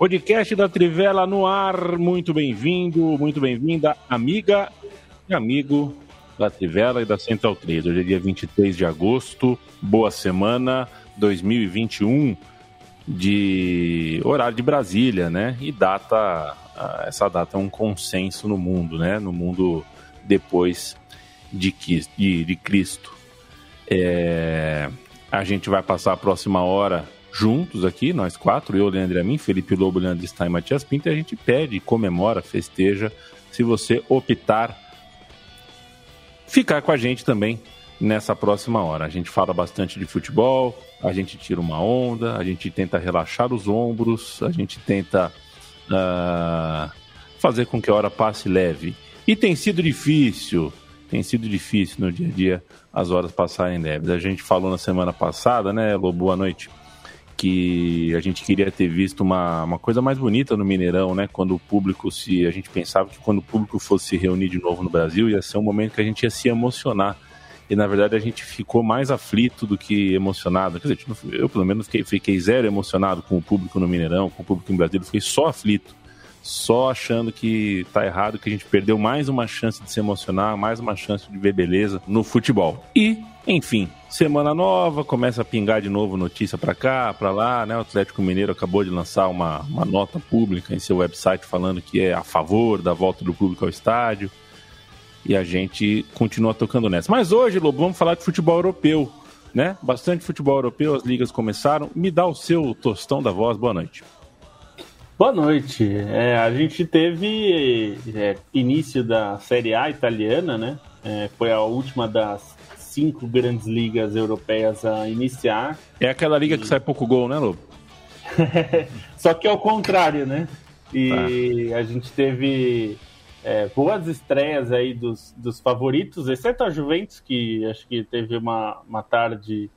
Podcast da Trivela no ar, muito bem-vindo, muito bem-vinda, amiga e amigo da Trivela e da Central 3. Hoje é dia 23 de agosto, boa semana 2021 de horário de Brasília, né? E data, essa data é um consenso no mundo, né? No mundo depois de, de, de Cristo. É, a gente vai passar a próxima hora juntos aqui, nós quatro, eu, Leandro e a mim, Felipe Lobo, Leandro Stein e Matias Pinto, e a gente pede, comemora, festeja, se você optar ficar com a gente também nessa próxima hora. A gente fala bastante de futebol, a gente tira uma onda, a gente tenta relaxar os ombros, a gente tenta uh, fazer com que a hora passe leve. E tem sido difícil, tem sido difícil no dia a dia as horas passarem leves. A gente falou na semana passada, né, Lobo? Boa noite que a gente queria ter visto uma, uma coisa mais bonita no Mineirão, né? Quando o público se. A gente pensava que quando o público fosse se reunir de novo no Brasil, ia ser um momento que a gente ia se emocionar. E na verdade a gente ficou mais aflito do que emocionado. Quer dizer, eu pelo menos fiquei, fiquei zero emocionado com o público no Mineirão, com o público em Brasília, fiquei só aflito só achando que tá errado, que a gente perdeu mais uma chance de se emocionar, mais uma chance de ver beleza no futebol. E, enfim, semana nova, começa a pingar de novo notícia para cá, para lá, né? O Atlético Mineiro acabou de lançar uma, uma nota pública em seu website falando que é a favor da volta do público ao estádio. E a gente continua tocando nessa. Mas hoje, Lobo, vamos falar de futebol europeu, né? Bastante futebol europeu, as ligas começaram. Me dá o seu tostão da voz, boa noite. Boa noite. É, a gente teve é, início da Série A italiana, né? É, foi a última das cinco grandes ligas europeias a iniciar. É aquela liga e... que sai pouco gol, né, Lobo? Só que é o contrário, né? E tá. a gente teve é, boas estreias aí dos, dos favoritos, exceto a Juventus, que acho que teve uma, uma tarde,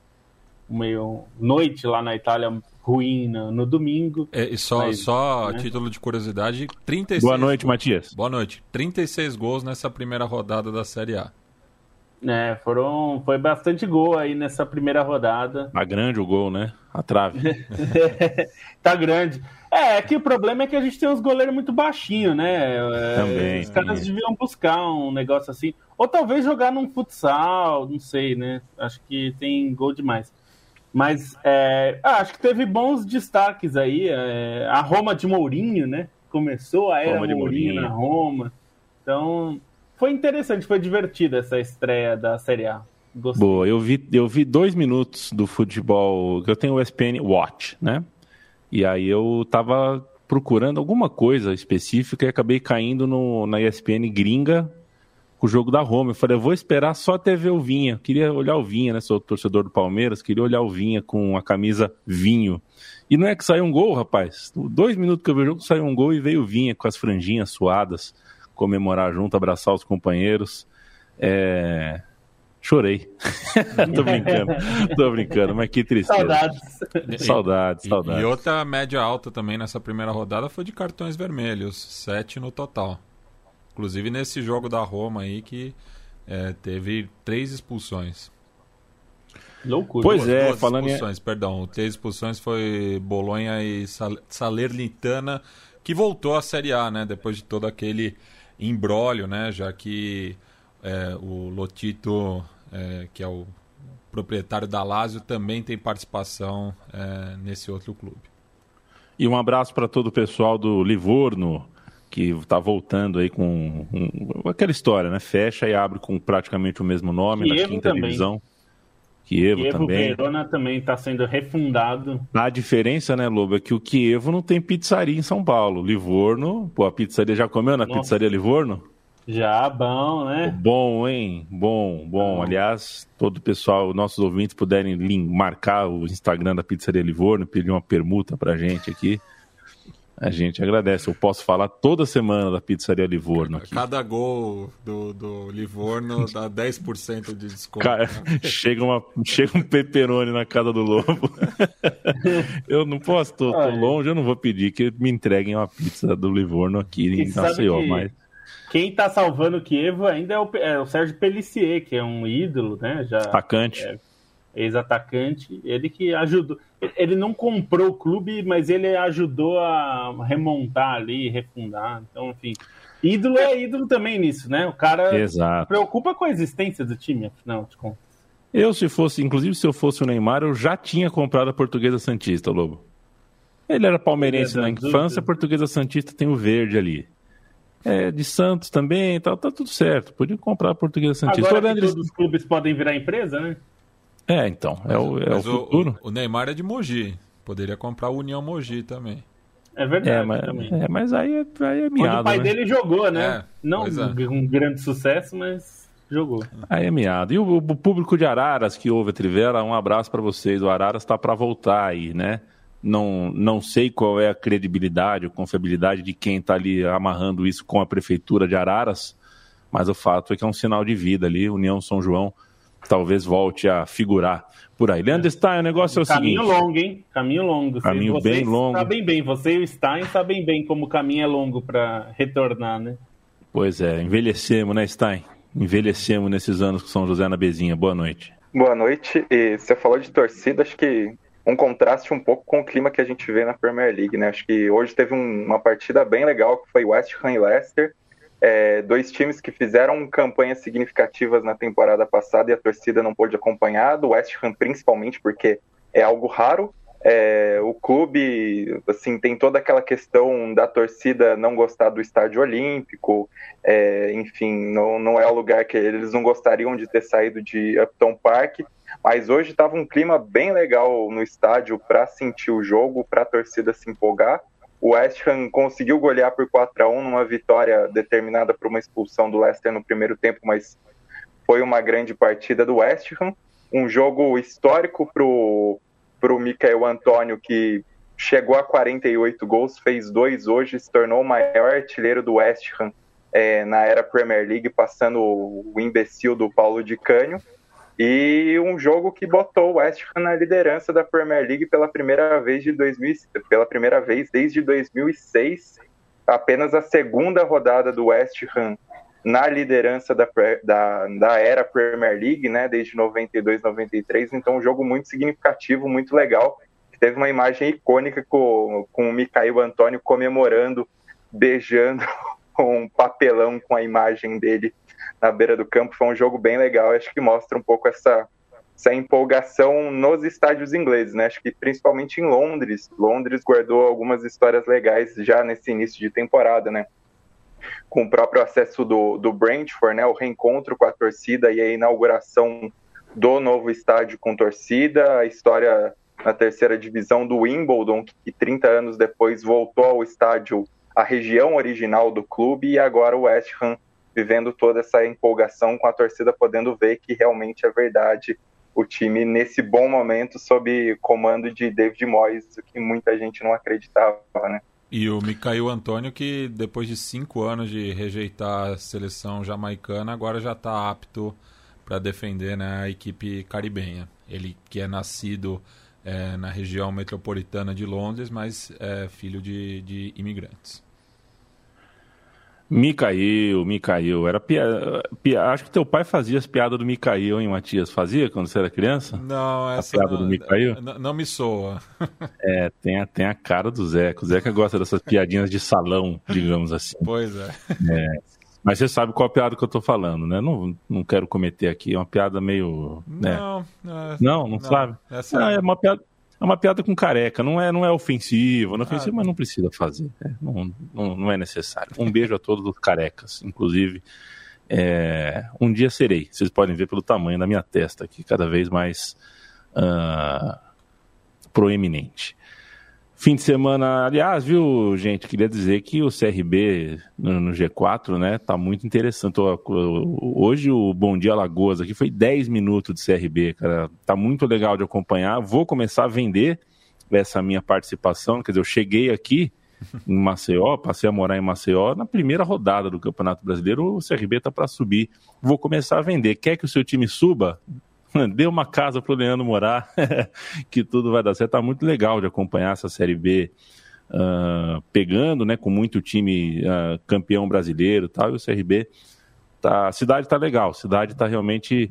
meio noite lá na Itália ruim no, no domingo. É, e só, mas, só né? a título de curiosidade, 36... Boa noite, Matias. Boa noite. 36 gols nessa primeira rodada da Série A. É, foram, foi bastante gol aí nessa primeira rodada. Tá grande o gol, né? A trave. tá grande. É, é que o problema é que a gente tem uns goleiros muito baixinhos, né? É, também. Os caras deviam buscar um negócio assim. Ou talvez jogar num futsal, não sei, né? Acho que tem gol demais. Mas é, ah, acho que teve bons destaques aí. É, a Roma de Mourinho, né? Começou a era Roma Mourinho, Mourinho na Roma. Então, foi interessante, foi divertida essa estreia da Série A. Gostei. Boa, eu vi, eu vi dois minutos do futebol. Eu tenho o ESPN Watch, né? E aí eu tava procurando alguma coisa específica e acabei caindo no, na ESPN gringa o jogo da Roma. Eu falei, eu vou esperar só até ver o Vinha. Eu queria olhar o Vinha, né? Sou torcedor do Palmeiras, queria olhar o Vinha com a camisa vinho. E não é que saiu um gol, rapaz. Dois minutos que eu vi o jogo, saiu um gol e veio o Vinha com as franjinhas suadas, comemorar junto, abraçar os companheiros. É... Chorei. tô brincando, tô brincando, mas que tristeza. Saudades. Saudades, saudades. E outra média alta também nessa primeira rodada foi de cartões vermelhos, sete no total. Inclusive nesse jogo da Roma aí que é, teve três expulsões. Loucura. Pois duas, é, duas falando expulsões, em... perdão. Três expulsões foi Bolonha e Salernitana, que voltou à Série A, né? Depois de todo aquele embrólio, né? Já que é, o Lotito, é, que é o proprietário da Lazio, também tem participação é, nesse outro clube. E um abraço para todo o pessoal do Livorno, que está voltando aí com um, aquela história, né? Fecha e abre com praticamente o mesmo nome Kievo na quinta também. divisão. Kievo, Kievo também. Verona também está sendo refundado. A diferença, né, Lobo, é que o Kievo não tem pizzaria em São Paulo. Livorno, pô, a pizzaria já comeu na Nossa. pizzaria Livorno? Já, bom, né? Bom, hein? Bom, bom. Aliás, todo o pessoal, nossos ouvintes puderem marcar o Instagram da Pizzaria Livorno, pedir uma permuta pra gente aqui. A gente agradece. Eu posso falar toda semana da Pizzaria Livorno aqui. Cada gol do, do Livorno dá 10% de desconto. Cara, chega, uma, chega um peperoni na casa do Lobo. eu não posso, tô, tô, longe, eu não vou pedir que me entreguem uma pizza do Livorno aqui em Maceió, mas... Quem tá salvando o Kievo ainda é o, é o Sérgio Pellissier, que é um ídolo, né? Já, Atacante. É, ex-atacante, ele que ajudou. Ele não comprou o clube, mas ele ajudou a remontar ali, refundar. Então, enfim, ídolo é ídolo também nisso, né? O cara Exato. preocupa com a existência do time, afinal de contas. Eu, se fosse, inclusive se eu fosse o Neymar, eu já tinha comprado a Portuguesa Santista, Lobo. Ele era palmeirense na infância, a Portuguesa Santista tem o verde ali. É, de Santos também, tá, tá tudo certo. Podia comprar a Portuguesa Santista. Agora todos os clubes podem virar empresa, né? É, então, é o, é o futuro. O, o, Neymar é de Mogi. Poderia comprar o União Mogi também. É verdade. É, mas, é, mas aí, é, aí é miado. o pai né? dele jogou, né? É, Não é. um grande sucesso, mas jogou. Aí é miado. E o, o público de Araras que ouve a Trivela, um abraço para vocês. O Araras está para voltar aí, né? Não, não sei qual é a credibilidade ou confiabilidade de quem está ali amarrando isso com a prefeitura de Araras, mas o fato é que é um sinal de vida ali. União São João talvez volte a figurar por aí. Leandro Stein, o negócio é o caminho seguinte... Caminho longo, hein? Caminho longo. Caminho Vocês bem longo. sabem bem, você e o Stein sabem bem como o caminho é longo para retornar, né? Pois é, envelhecemos, né, Stein? Envelhecemos nesses anos com São José na Bezinha. Boa noite. Boa noite. E você falou de torcida, acho que um contraste um pouco com o clima que a gente vê na Premier League, né? Acho que hoje teve um, uma partida bem legal que foi West Ham e Leicester é, dois times que fizeram campanhas significativas na temporada passada e a torcida não pôde acompanhar, do West Ham principalmente, porque é algo raro. É, o clube assim tem toda aquela questão da torcida não gostar do estádio olímpico, é, enfim, não, não é o lugar que eles não gostariam de ter saído de Upton Park, mas hoje estava um clima bem legal no estádio para sentir o jogo, para a torcida se empolgar. O West Ham conseguiu golear por 4 a 1 numa vitória determinada por uma expulsão do Leicester no primeiro tempo, mas foi uma grande partida do West Ham. Um jogo histórico para o Michael Antônio, que chegou a 48 gols, fez dois hoje, se tornou o maior artilheiro do West Ham é, na era Premier League, passando o imbecil do Paulo de Cânio. E um jogo que botou o West Ham na liderança da Premier League pela primeira vez de 2000, pela primeira vez desde 2006, apenas a segunda rodada do West Ham na liderança da, da, da era Premier League, né, desde 92, 93. Então, um jogo muito significativo, muito legal. Teve uma imagem icônica com, com o Micael Antônio comemorando, beijando um papelão com a imagem dele na beira do campo. Foi um jogo bem legal, acho que mostra um pouco essa, essa empolgação nos estádios ingleses, né? Acho que principalmente em Londres. Londres guardou algumas histórias legais já nesse início de temporada, né? Com o próprio acesso do, do Brentford, né? O reencontro com a torcida e a inauguração do novo estádio com torcida, a história na terceira divisão do Wimbledon, que 30 anos depois voltou ao estádio, a região original do clube, e agora o West Ham vivendo toda essa empolgação com a torcida podendo ver que realmente é verdade o time nesse bom momento sob comando de David Moyes, que muita gente não acreditava, né? E o Micael Antônio, que depois de cinco anos de rejeitar a seleção jamaicana, agora já está apto para defender né, a equipe caribenha. Ele que é nascido é, na região metropolitana de Londres, mas é filho de, de imigrantes. Micael, Micael. Era piada, Acho que teu pai fazia as piadas do Micael, hein, Matias? Fazia quando você era criança? Não, essa. A piada não, do Micael? Não, não, me soa. é, tem a, tem a cara do Zeca. O Zeca gosta dessas piadinhas de salão, digamos assim. Pois é. é. Mas você sabe qual a piada que eu tô falando, né? Não, não quero cometer aqui. É uma piada meio. Né? Não, é, não, não, não, sabe? Essa... Não, é uma piada. É uma piada com careca, não é, não é ofensivo, não é ofensivo, ah, mas não precisa fazer. Né? Não, não, não, é necessário. Um beijo a todos os carecas, inclusive. É, um dia serei, vocês podem ver pelo tamanho da minha testa aqui, cada vez mais uh, proeminente. Fim de semana, aliás, viu, gente? Queria dizer que o CRB no, no G4, né, tá muito interessante. Hoje o Bom Dia Lagoas aqui foi 10 minutos de CRB, cara. Tá muito legal de acompanhar. Vou começar a vender essa minha participação. Quer dizer, eu cheguei aqui em Maceió, passei a morar em Maceió na primeira rodada do Campeonato Brasileiro. O CRB tá para subir. Vou começar a vender. Quer que o seu time suba? dê uma casa pro Leandro morar, que tudo vai dar certo. Tá muito legal de acompanhar essa Série B uh, pegando, né, com muito time uh, campeão brasileiro e tal, e o CRB, tá, a cidade tá legal, a cidade tá realmente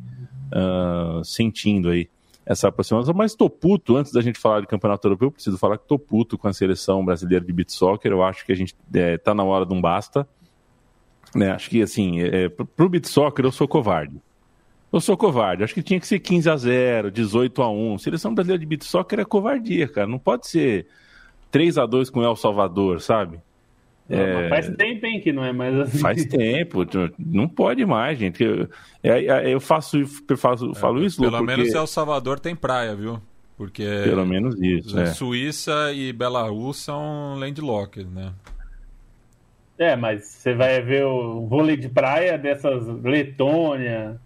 uh, sentindo aí essa aproximação, mas tô puto, antes da gente falar de campeonato europeu, preciso falar que tô puto com a seleção brasileira de beat soccer, eu acho que a gente é, tá na hora de um basta, né, acho que assim, é, pro beat soccer eu sou covarde, eu sou covarde. Acho que tinha que ser 15 a 0 18 a 1 Seleção brasileira de beat soccer é covardia, cara. Não pode ser 3 a 2 com o El Salvador, sabe? Não, é... Faz tempo, hein, que não é mais assim. Faz tempo, não pode mais, gente. Eu, é, é, eu faço, eu faço é, falo isso. Pelo porque... menos El Salvador tem praia, viu? Porque pelo menos isso. É. Suíça e Belarus são landlocked, né? É, mas você vai ver o vôlei de praia dessas Letônia,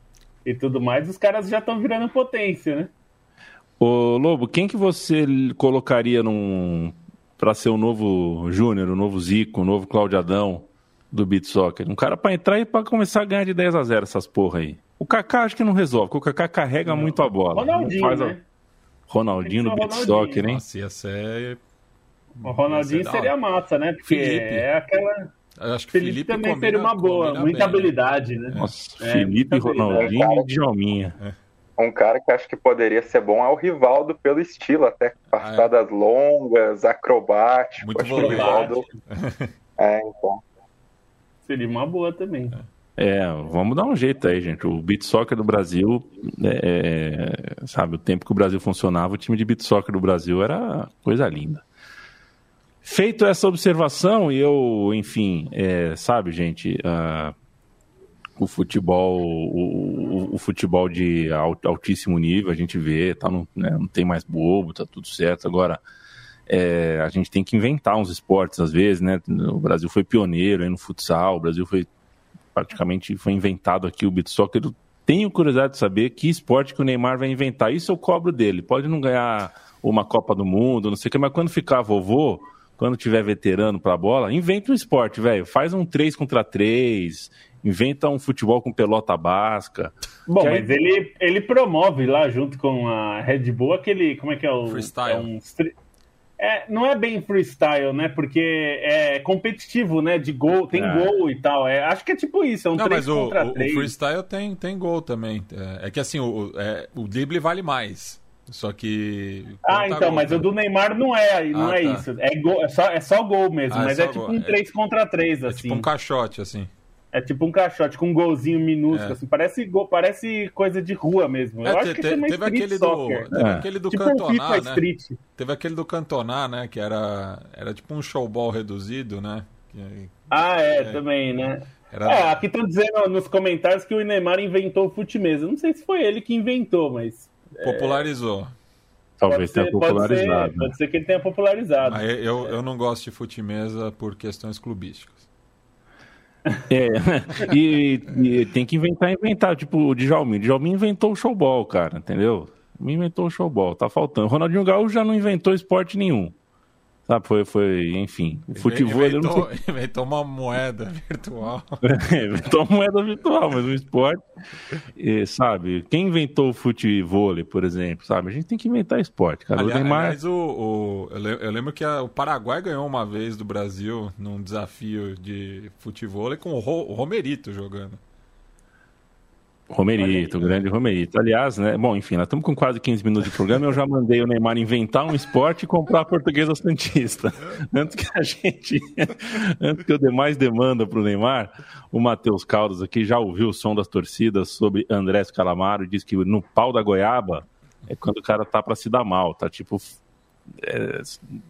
e tudo mais, os caras já estão virando potência, né? Ô Lobo, quem que você colocaria num para ser o novo Júnior, o novo Zico, o novo Claudio Adão do Beat Soccer? Um cara para entrar e para começar a ganhar de 10 a 0 essas porra aí. O Kaká acho que não resolve, porque o Kaká carrega não. muito a bola. Ronaldinho, faz né? Ronaldinho no Beat Soccer, hein? Nossa, ia ser... O Ronaldinho seria massa, né? Porque Felipe. é aquela eu acho que Felipe, Felipe também combina, seria uma boa, muita bem, habilidade, né? Nossa, é, Felipe, Ronaldinho e Djalminha. É. Um cara que acho que poderia ser bom é o Rivaldo pelo estilo, até passadas ah, é. longas, acrobático. Muito Rivaldo... é, então. Seria uma boa também. É, vamos dar um jeito aí, gente. O beat soccer do Brasil, é, é, sabe, o tempo que o Brasil funcionava, o time de beat soccer do Brasil era coisa linda. Feito essa observação, e eu, enfim, é, sabe, gente, uh, o futebol, o, o, futebol de altíssimo nível, a gente vê, tá no, né, não tem mais bobo, tá tudo certo. Agora, é, a gente tem que inventar uns esportes às vezes, né? O Brasil foi pioneiro no futsal, o Brasil foi praticamente foi inventado aqui o beat soccer. Eu tenho curiosidade de saber que esporte que o Neymar vai inventar. Isso eu cobro dele. Pode não ganhar uma Copa do Mundo, não sei o que, mas quando ficar vovô, quando tiver veterano pra bola, inventa um esporte, velho. Faz um 3 contra 3, inventa um futebol com pelota basca. Bom, mas ele, ele promove lá junto com a Red Bull aquele. Como é que é o. Freestyle. É um, é, não é bem freestyle, né? Porque é competitivo, né? De gol, tem é. gol e tal. É, acho que é tipo isso, é um não, 3 mas contra o, 3. O freestyle tem, tem gol também. É, é que assim, o, é, o drible vale mais. Só que. Ah, então, gol, mas né? o do Neymar não é, não ah, é tá. isso. É, gol, é, só, é só gol mesmo, ah, é mas é, é tipo gol. um 3 contra 3, assim. É tipo um caixote, assim. É tipo um caixote com um golzinho minúsculo, é. assim. Parece, gol, parece coisa de rua mesmo. Eu acho que te, teve aquele do, teve aquele do tipo Cantonar, um né? Street. Teve aquele do Cantonar, né? Que era, era tipo um showball reduzido, né? Que, ah, é, também, né? Era... É, aqui estão dizendo nos comentários que o Neymar inventou o fute mesa. Não sei se foi ele que inventou, mas Popularizou. Talvez tenha popularizado. Pode ser, pode ser, que ele tenha popularizado. Eu, eu não gosto de fute-mesa por questões clubísticas. É, e, e, tem que inventar, inventar. Tipo, o Djalmin. O Djalmin inventou o showball, cara, entendeu? Me inventou o showball, tá faltando. Ronaldinho Gaúcho já não inventou esporte nenhum. Sabe, foi, foi, enfim, futebol... Inventou, inventou uma moeda virtual. inventou uma moeda virtual, mas o esporte, sabe, quem inventou o futebol, por exemplo, sabe, a gente tem que inventar esporte, cara. Aliás, o Neymar... aliás o, o, eu lembro que a, o Paraguai ganhou uma vez do Brasil num desafio de futebol com o, Ro, o Romerito jogando. Romerito, grande Romerito. Aliás, né? Bom, enfim, nós estamos com quase 15 minutos de programa. Eu já mandei o Neymar inventar um esporte e comprar a Portuguesa Santista. Antes que a gente. Antes que eu dê mais demanda para o Neymar, o Matheus Caldas aqui já ouviu o som das torcidas sobre Andrés Calamaro e diz que no pau da goiaba é quando o cara tá para se dar mal, tá tipo. É,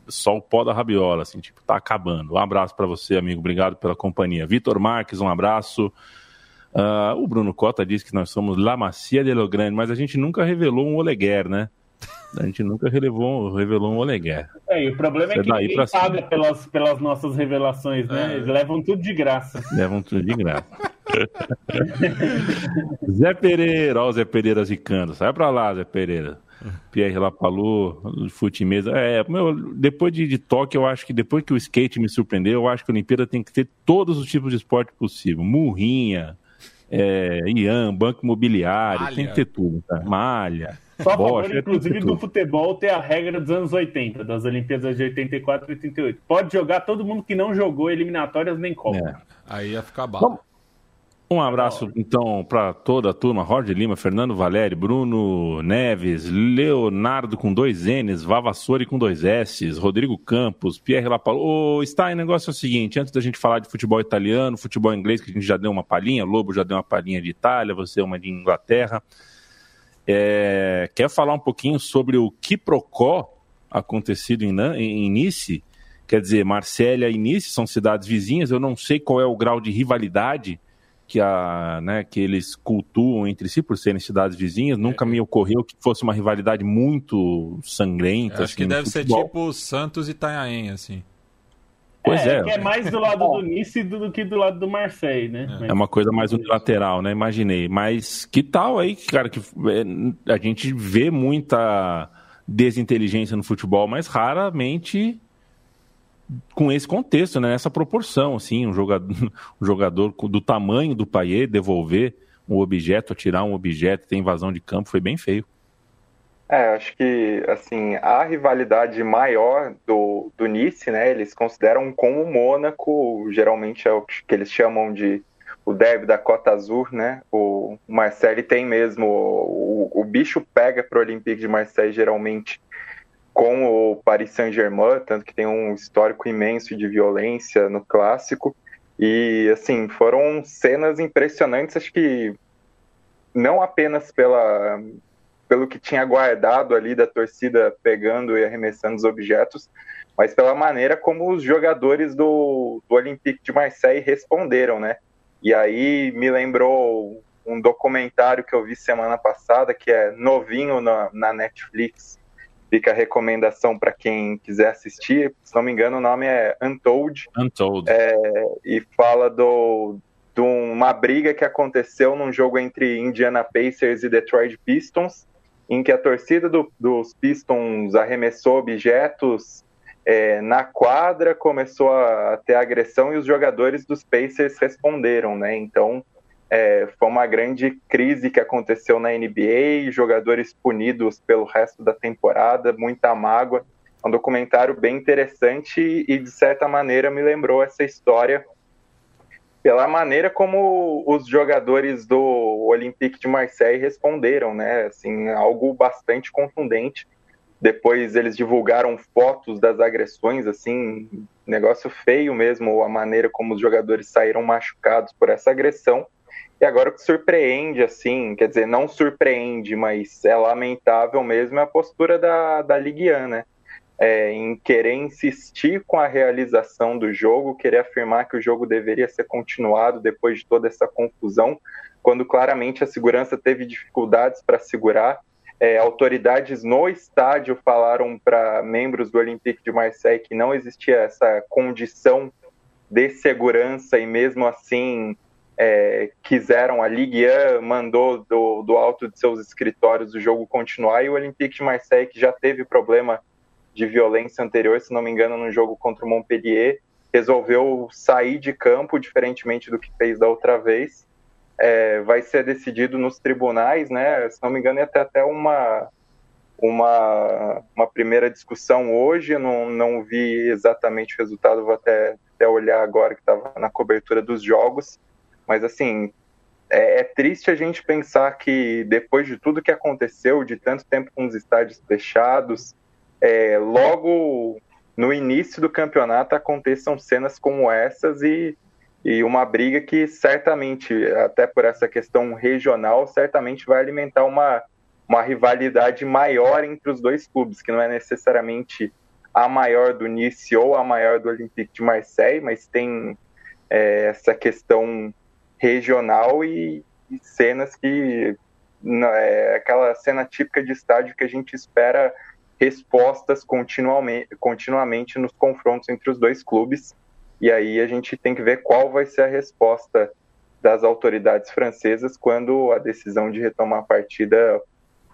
só o pó da rabiola, assim, tipo, tá acabando. Um abraço para você, amigo. Obrigado pela companhia. Vitor Marques, um abraço. Uh, o Bruno Cota diz que nós somos La Macia de Lo Grande, mas a gente nunca revelou um Oleguer, né? A gente nunca revelou, revelou um Oleguer. É, e o problema é que ninguém paga pelas, pelas nossas revelações, né? É. Eles levam tudo de graça. Levam tudo de graça. Zé Pereira, ó o Zé Pereira zicando. Sai pra lá, Zé Pereira. Pierre Lapalou, fute mesa. É, meu, depois de, de Tóquio, eu acho que depois que o skate me surpreendeu, eu acho que a Olimpíada tem que ter todos os tipos de esporte possível. Murrinha, é, Ian, banco imobiliário, Malha. tem que ter tudo, tá? Malha. Só a favor, inclusive, do futebol ter a regra dos anos 80, das Olimpíadas de 84 e 88. Pode jogar todo mundo que não jogou eliminatórias nem Copa. É. Aí ia ficar bom. Um abraço, então, para toda a turma. Roger Lima, Fernando Valério, Bruno Neves, Leonardo com dois N's, Vavassori com dois S's, Rodrigo Campos, Pierre Lapalo. Ô, está em negócio é o seguinte, antes da gente falar de futebol italiano, futebol inglês, que a gente já deu uma palhinha, Lobo já deu uma palhinha de Itália, você uma de Inglaterra. É, quer falar um pouquinho sobre o quiprocó acontecido em, em Nice? Quer dizer, Marsella e Nice são cidades vizinhas, eu não sei qual é o grau de rivalidade que, a, né, que eles cultuam entre si por serem cidades vizinhas. Nunca é. me ocorreu que fosse uma rivalidade muito sangrenta. acho assim, que deve ser tipo Santos e Itanhaém, assim. Pois é, é. Que é mais do lado do Nice do que do lado do Marseille, né? É. é uma coisa mais unilateral, né? Imaginei. Mas que tal aí, cara, que é, a gente vê muita desinteligência no futebol, mas raramente com esse contexto, né? Essa proporção, assim, um jogador, um jogador do tamanho do Paier devolver um objeto, atirar um objeto, ter invasão de campo, foi bem feio. É, acho que, assim, a rivalidade maior do, do Nice, né, eles consideram como o Mônaco, geralmente é o que eles chamam de o derby da Cota Azul, né, o Marseille tem mesmo, o, o bicho pega para o Olympique de Marseille geralmente com o Paris Saint-Germain, tanto que tem um histórico imenso de violência no clássico. E, assim, foram cenas impressionantes, acho que não apenas pela, pelo que tinha guardado ali da torcida pegando e arremessando os objetos, mas pela maneira como os jogadores do, do Olympique de Marseille responderam, né? E aí me lembrou um documentário que eu vi semana passada, que é novinho na, na Netflix, Fica a recomendação para quem quiser assistir. Se não me engano, o nome é Untold. Untold. É, e fala do, de uma briga que aconteceu num jogo entre Indiana Pacers e Detroit Pistons, em que a torcida do, dos Pistons arremessou objetos é, na quadra, começou a ter agressão e os jogadores dos Pacers responderam, né? Então é, foi uma grande crise que aconteceu na NBA, jogadores punidos pelo resto da temporada, muita mágoa. É um documentário bem interessante e, de certa maneira, me lembrou essa história pela maneira como os jogadores do Olympique de Marseille responderam, né? Assim, algo bastante contundente. Depois eles divulgaram fotos das agressões, assim, negócio feio mesmo, a maneira como os jogadores saíram machucados por essa agressão. E agora o que surpreende, assim, quer dizer, não surpreende, mas é lamentável mesmo, é a postura da, da Ligue 1, né? É, em querer insistir com a realização do jogo, querer afirmar que o jogo deveria ser continuado depois de toda essa confusão, quando claramente a segurança teve dificuldades para segurar. É, autoridades no estádio falaram para membros do Olympique de Marseille que não existia essa condição de segurança e mesmo assim é, quiseram, a Ligue 1 mandou do, do alto de seus escritórios o jogo continuar e o Olympique de Marseille, que já teve problema de violência anterior, se não me engano, no jogo contra o Montpellier, resolveu sair de campo, diferentemente do que fez da outra vez. É, vai ser decidido nos tribunais, né? Se não me engano, ia ter até uma, uma, uma primeira discussão hoje, eu não, não vi exatamente o resultado, vou até, até olhar agora que estava na cobertura dos jogos. Mas assim, é, é, triste a gente pensar que depois de tudo que aconteceu, de tanto tempo com os estádios fechados, é, logo no início do campeonato aconteçam cenas como essas e, e uma briga que certamente, até por essa questão regional, certamente vai alimentar uma, uma rivalidade maior entre os dois clubes, que não é necessariamente a maior do Nice ou a maior do Olympique de Marseille, mas tem é, essa questão regional e, e cenas que é aquela cena típica de estádio que a gente espera respostas continuamente, continuamente nos confrontos entre os dois clubes. E aí a gente tem que ver qual vai ser a resposta das autoridades francesas quando a decisão de retomar a partida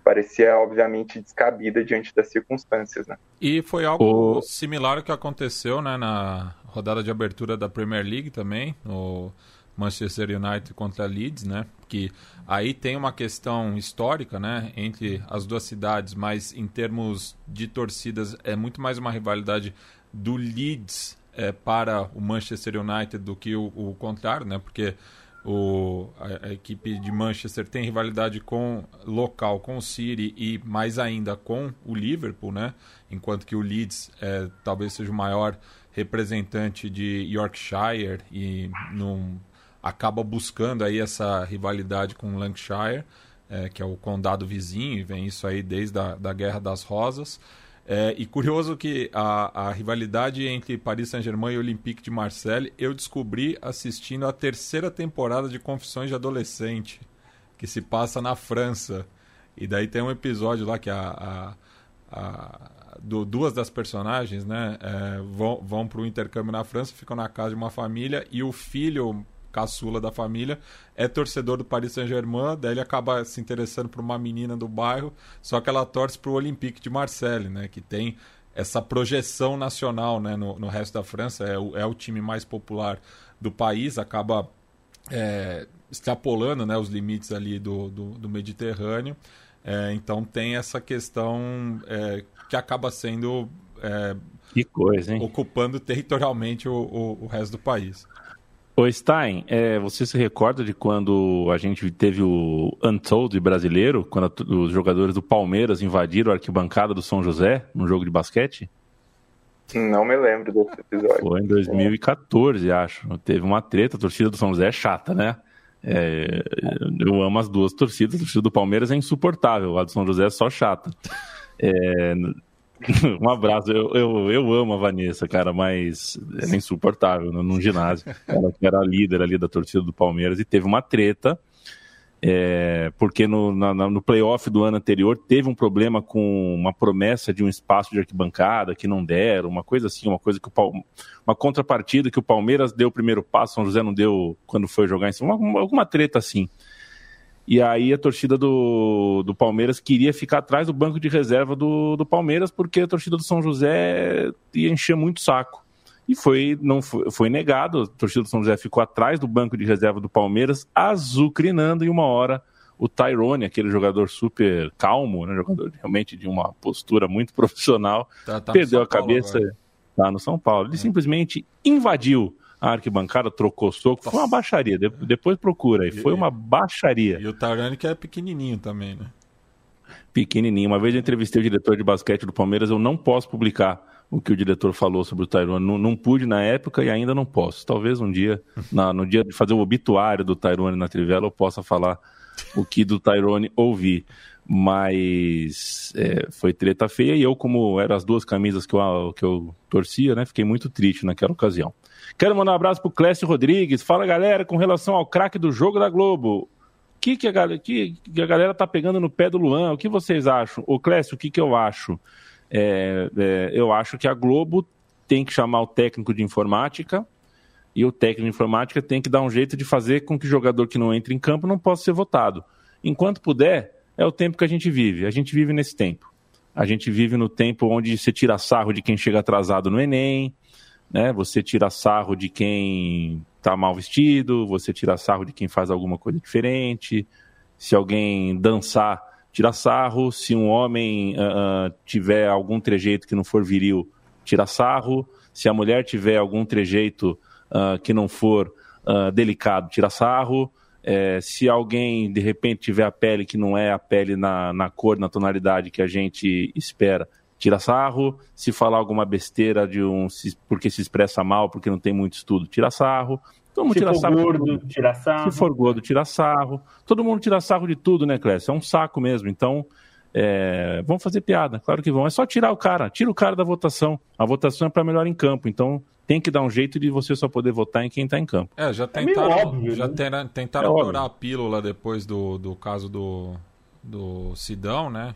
parecia obviamente descabida diante das circunstâncias, né? E foi algo o... similar que aconteceu, né, na rodada de abertura da Premier League também, no Manchester United contra Leeds, né? Que aí tem uma questão histórica, né, entre as duas cidades, mas em termos de torcidas é muito mais uma rivalidade do Leeds é, para o Manchester United do que o, o contrário, né? Porque o, a, a, equipe de Manchester tem rivalidade com local com o City e mais ainda com o Liverpool, né? Enquanto que o Leeds é, talvez seja o maior representante de Yorkshire e num acaba buscando aí essa rivalidade com Lancashire, é, que é o condado vizinho, e vem isso aí desde a da Guerra das Rosas. É, e curioso que a, a rivalidade entre Paris Saint-Germain e Olympique de Marseille eu descobri assistindo a terceira temporada de Confissões de Adolescente, que se passa na França. E daí tem um episódio lá que a, a, a do, duas das personagens né, é, vão, vão para o intercâmbio na França, ficam na casa de uma família e o filho caçula da família, é torcedor do Paris Saint-Germain, daí ele acaba se interessando por uma menina do bairro, só que ela torce para o Olympique de Marseille, né, que tem essa projeção nacional né, no, no resto da França, é o, é o time mais popular do país, acaba é, extrapolando né, os limites ali do, do, do Mediterrâneo, é, então tem essa questão é, que acaba sendo é, que coisa, hein? ocupando territorialmente o, o, o resto do país. Ô Stein, é, você se recorda de quando a gente teve o Untold brasileiro, quando a, os jogadores do Palmeiras invadiram a arquibancada do São José num jogo de basquete? Não me lembro desse episódio. Foi em 2014, acho. Teve uma treta, a torcida do São José é chata, né? É, eu amo as duas torcidas, a torcida do Palmeiras é insuportável, a do São José é só chata. É, um abraço. Eu, eu, eu amo a Vanessa, cara, mas é insuportável no, num ginásio. Ela era a líder ali da torcida do Palmeiras e teve uma treta. É, porque no, no playoff do ano anterior teve um problema com uma promessa de um espaço de arquibancada que não deram, uma coisa assim, uma coisa que o uma contrapartida que o Palmeiras deu o primeiro passo, São José não deu quando foi jogar em cima, uma, alguma treta assim. E aí a torcida do, do Palmeiras queria ficar atrás do banco de reserva do, do Palmeiras, porque a torcida do São José ia encher muito saco. E foi, não foi, foi negado, a torcida do São José ficou atrás do banco de reserva do Palmeiras, azucrinando, e uma hora o Tyrone, aquele jogador super calmo, né, jogador realmente de uma postura muito profissional, tá, tá perdeu a cabeça, está no São Paulo. Ele é. simplesmente invadiu a arquibancada, trocou soco. Foi uma baixaria. De, depois procura aí. Foi uma baixaria. E o Tarani que é pequenininho também, né? Pequenininho. Uma vez eu entrevistei o diretor de basquete do Palmeiras, eu não posso publicar o que o diretor falou sobre o Tyrone. Não, não, pude na época e ainda não posso. Talvez um dia, na, no dia de fazer o obituário do Tyrone na Trivela, eu possa falar o que do Tyrone ouvi. Mas é, foi treta feia e eu, como eram as duas camisas que eu, que eu torcia, né, fiquei muito triste naquela ocasião. Quero mandar um abraço pro Clécio Rodrigues. Fala, galera, com relação ao craque do jogo da Globo. O que, que, a, que, que a galera tá pegando no pé do Luan? O que vocês acham? Ô, Clécio, o que, que eu acho? É, é, eu acho que a Globo tem que chamar o técnico de informática e o técnico de informática tem que dar um jeito de fazer com que o jogador que não entre em campo não possa ser votado. Enquanto puder, é o tempo que a gente vive. A gente vive nesse tempo. A gente vive no tempo onde você tira sarro de quem chega atrasado no Enem, né? Você tira sarro de quem está mal vestido, você tira sarro de quem faz alguma coisa diferente. Se alguém dançar, tira sarro. Se um homem uh, tiver algum trejeito que não for viril, tira sarro. Se a mulher tiver algum trejeito uh, que não for uh, delicado, tira sarro. É, se alguém de repente tiver a pele que não é a pele na, na cor, na tonalidade que a gente espera, tira sarro, se falar alguma besteira de um porque se expressa mal, porque não tem muito estudo, tira sarro. Todo mundo se tira for sarro. gordo, tira sarro. Se for gordo, tira sarro. Todo mundo tira sarro de tudo, né, Clécio? É um saco mesmo. Então, é... vamos fazer piada, claro que vão. É só tirar o cara, tira o cara da votação. A votação é para melhor em campo. Então, tem que dar um jeito de você só poder votar em quem está em campo. É, já é tentaram, é óbvio, já né? tentaram é a pílula depois do, do caso do do Sidão, né?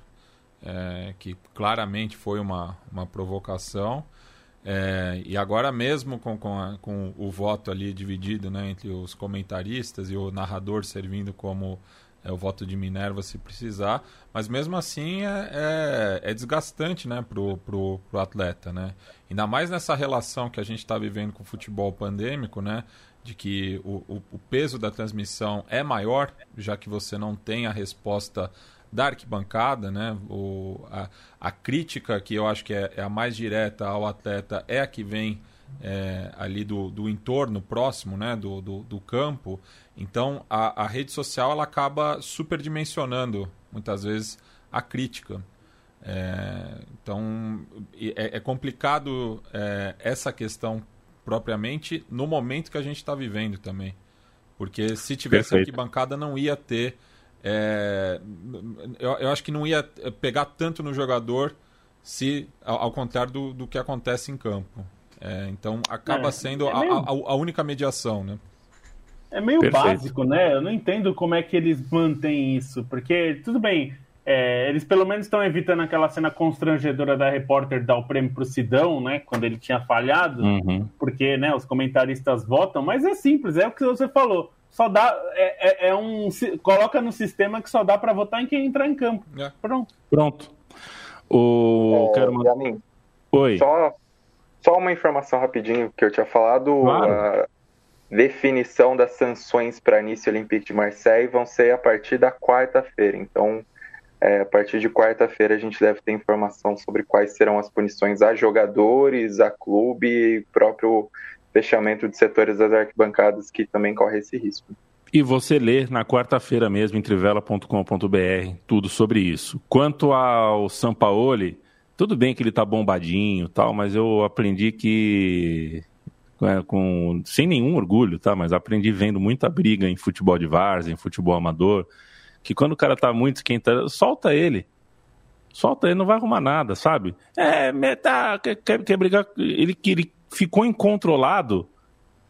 É, que claramente foi uma, uma provocação. É, e agora mesmo com, com, a, com, o voto ali dividido né, entre os comentaristas e o narrador servindo como é, o voto de Minerva se precisar, mas mesmo assim é, é, é desgastante né, para o pro, pro atleta. Né? Ainda mais nessa relação que a gente está vivendo com o futebol pandêmico, né, de que o, o, o peso da transmissão é maior, já que você não tem a resposta da arquibancada, né? O, a, a crítica que eu acho que é, é, a mais direta ao atleta é a que vem é, ali do, do entorno próximo, né? Do, do, do campo. Então a, a, rede social ela acaba superdimensionando muitas vezes a crítica. É, então é, é complicado é, essa questão propriamente no momento que a gente está vivendo também. Porque se tivesse Perfeito. arquibancada não ia ter é, eu, eu, acho que não ia pegar tanto no jogador se ao, ao contrário do, do, que acontece em campo. É, então acaba é, sendo é a, a, a, única mediação, né? É meio Perfeito. básico, né? Eu não entendo como é que eles mantêm isso, porque tudo bem, é, eles pelo menos estão evitando aquela cena constrangedora da repórter dar o prêmio pro Sidão, né? Quando ele tinha falhado, uhum. porque né, os comentaristas votam, mas é simples, é o que você falou só dá. É, é, é, um. Coloca no sistema que só dá para votar em quem entrar em campo. É. Pronto. Pronto. O. É, Quero mandar. Oi. Só, só uma informação rapidinho que eu tinha falado. Claro. A definição das sanções para início Olympique de Marseille vão ser a partir da quarta-feira. Então, é, a partir de quarta-feira a gente deve ter informação sobre quais serão as punições a jogadores, a clube e próprio fechamento de setores das arquibancadas que também corre esse risco. E você lê na quarta-feira mesmo em trivela.com.br tudo sobre isso. Quanto ao Sampaoli, tudo bem que ele tá bombadinho tal, mas eu aprendi que é, com sem nenhum orgulho, tá? Mas aprendi vendo muita briga em futebol de várzea, em futebol amador, que quando o cara tá muito esquentado, solta ele. Solta ele, não vai arrumar nada, sabe? É, tá, quer, quer, quer brigar. Ele, ele ficou incontrolado,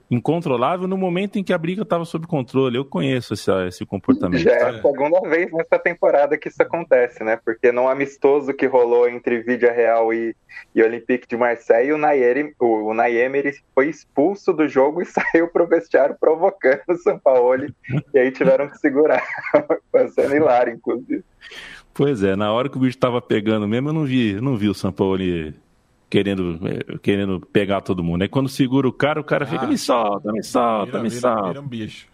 incontrolável no momento em que a briga estava sob controle. Eu conheço esse, esse comportamento. Já é a segunda vez nessa temporada que isso acontece, né? Porque no amistoso que rolou entre Vídea Real e, e Olympique de Marseille, o Nayer, o, o foi expulso do jogo e saiu pro vestiário provocando o São Paulo. e aí tiveram que segurar. Passando hilário, inclusive. Pois é, na hora que o bicho estava pegando mesmo, eu não vi, não vi o São Paulo querendo, eh, querendo pegar todo mundo. Aí quando segura o cara, o cara ah, fica, me solta, me solta, vira, me solta. Vira um bicho.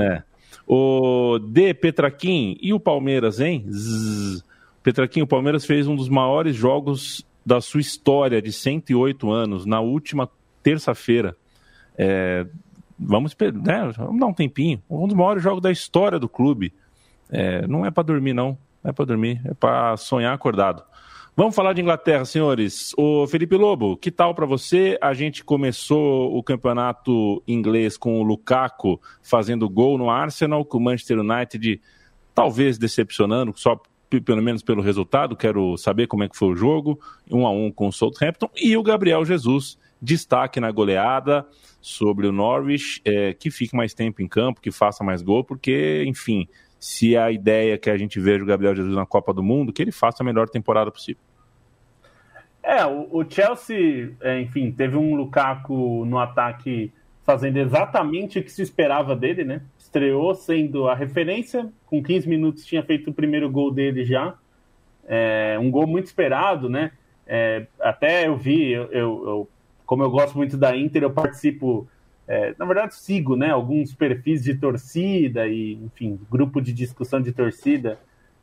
É. O D. Petraquim e o Palmeiras, hein? Zzz. Petraquim, o Palmeiras fez um dos maiores jogos da sua história de 108 anos na última terça-feira. É, vamos, né, vamos dar um tempinho. Um dos maiores jogos da história do clube. É, não é para dormir, não. Não é para dormir, é para sonhar acordado. Vamos falar de Inglaterra, senhores. O Felipe Lobo, que tal para você? A gente começou o campeonato inglês com o Lukaku fazendo gol no Arsenal, com o Manchester United talvez decepcionando, só pelo menos pelo resultado. Quero saber como é que foi o jogo, um a um com o Southampton e o Gabriel Jesus destaque na goleada sobre o Norwich, é, que fique mais tempo em campo, que faça mais gol, porque, enfim, se a ideia é que a gente veja o Gabriel Jesus na Copa do Mundo, que ele faça a melhor temporada possível. É, o, o Chelsea, é, enfim, teve um Lukaku no ataque fazendo exatamente o que se esperava dele, né? Estreou sendo a referência, com 15 minutos tinha feito o primeiro gol dele já. É, um gol muito esperado, né? É, até eu vi, eu, eu, eu, como eu gosto muito da Inter, eu participo, é, na verdade sigo, né? Alguns perfis de torcida e, enfim, grupo de discussão de torcida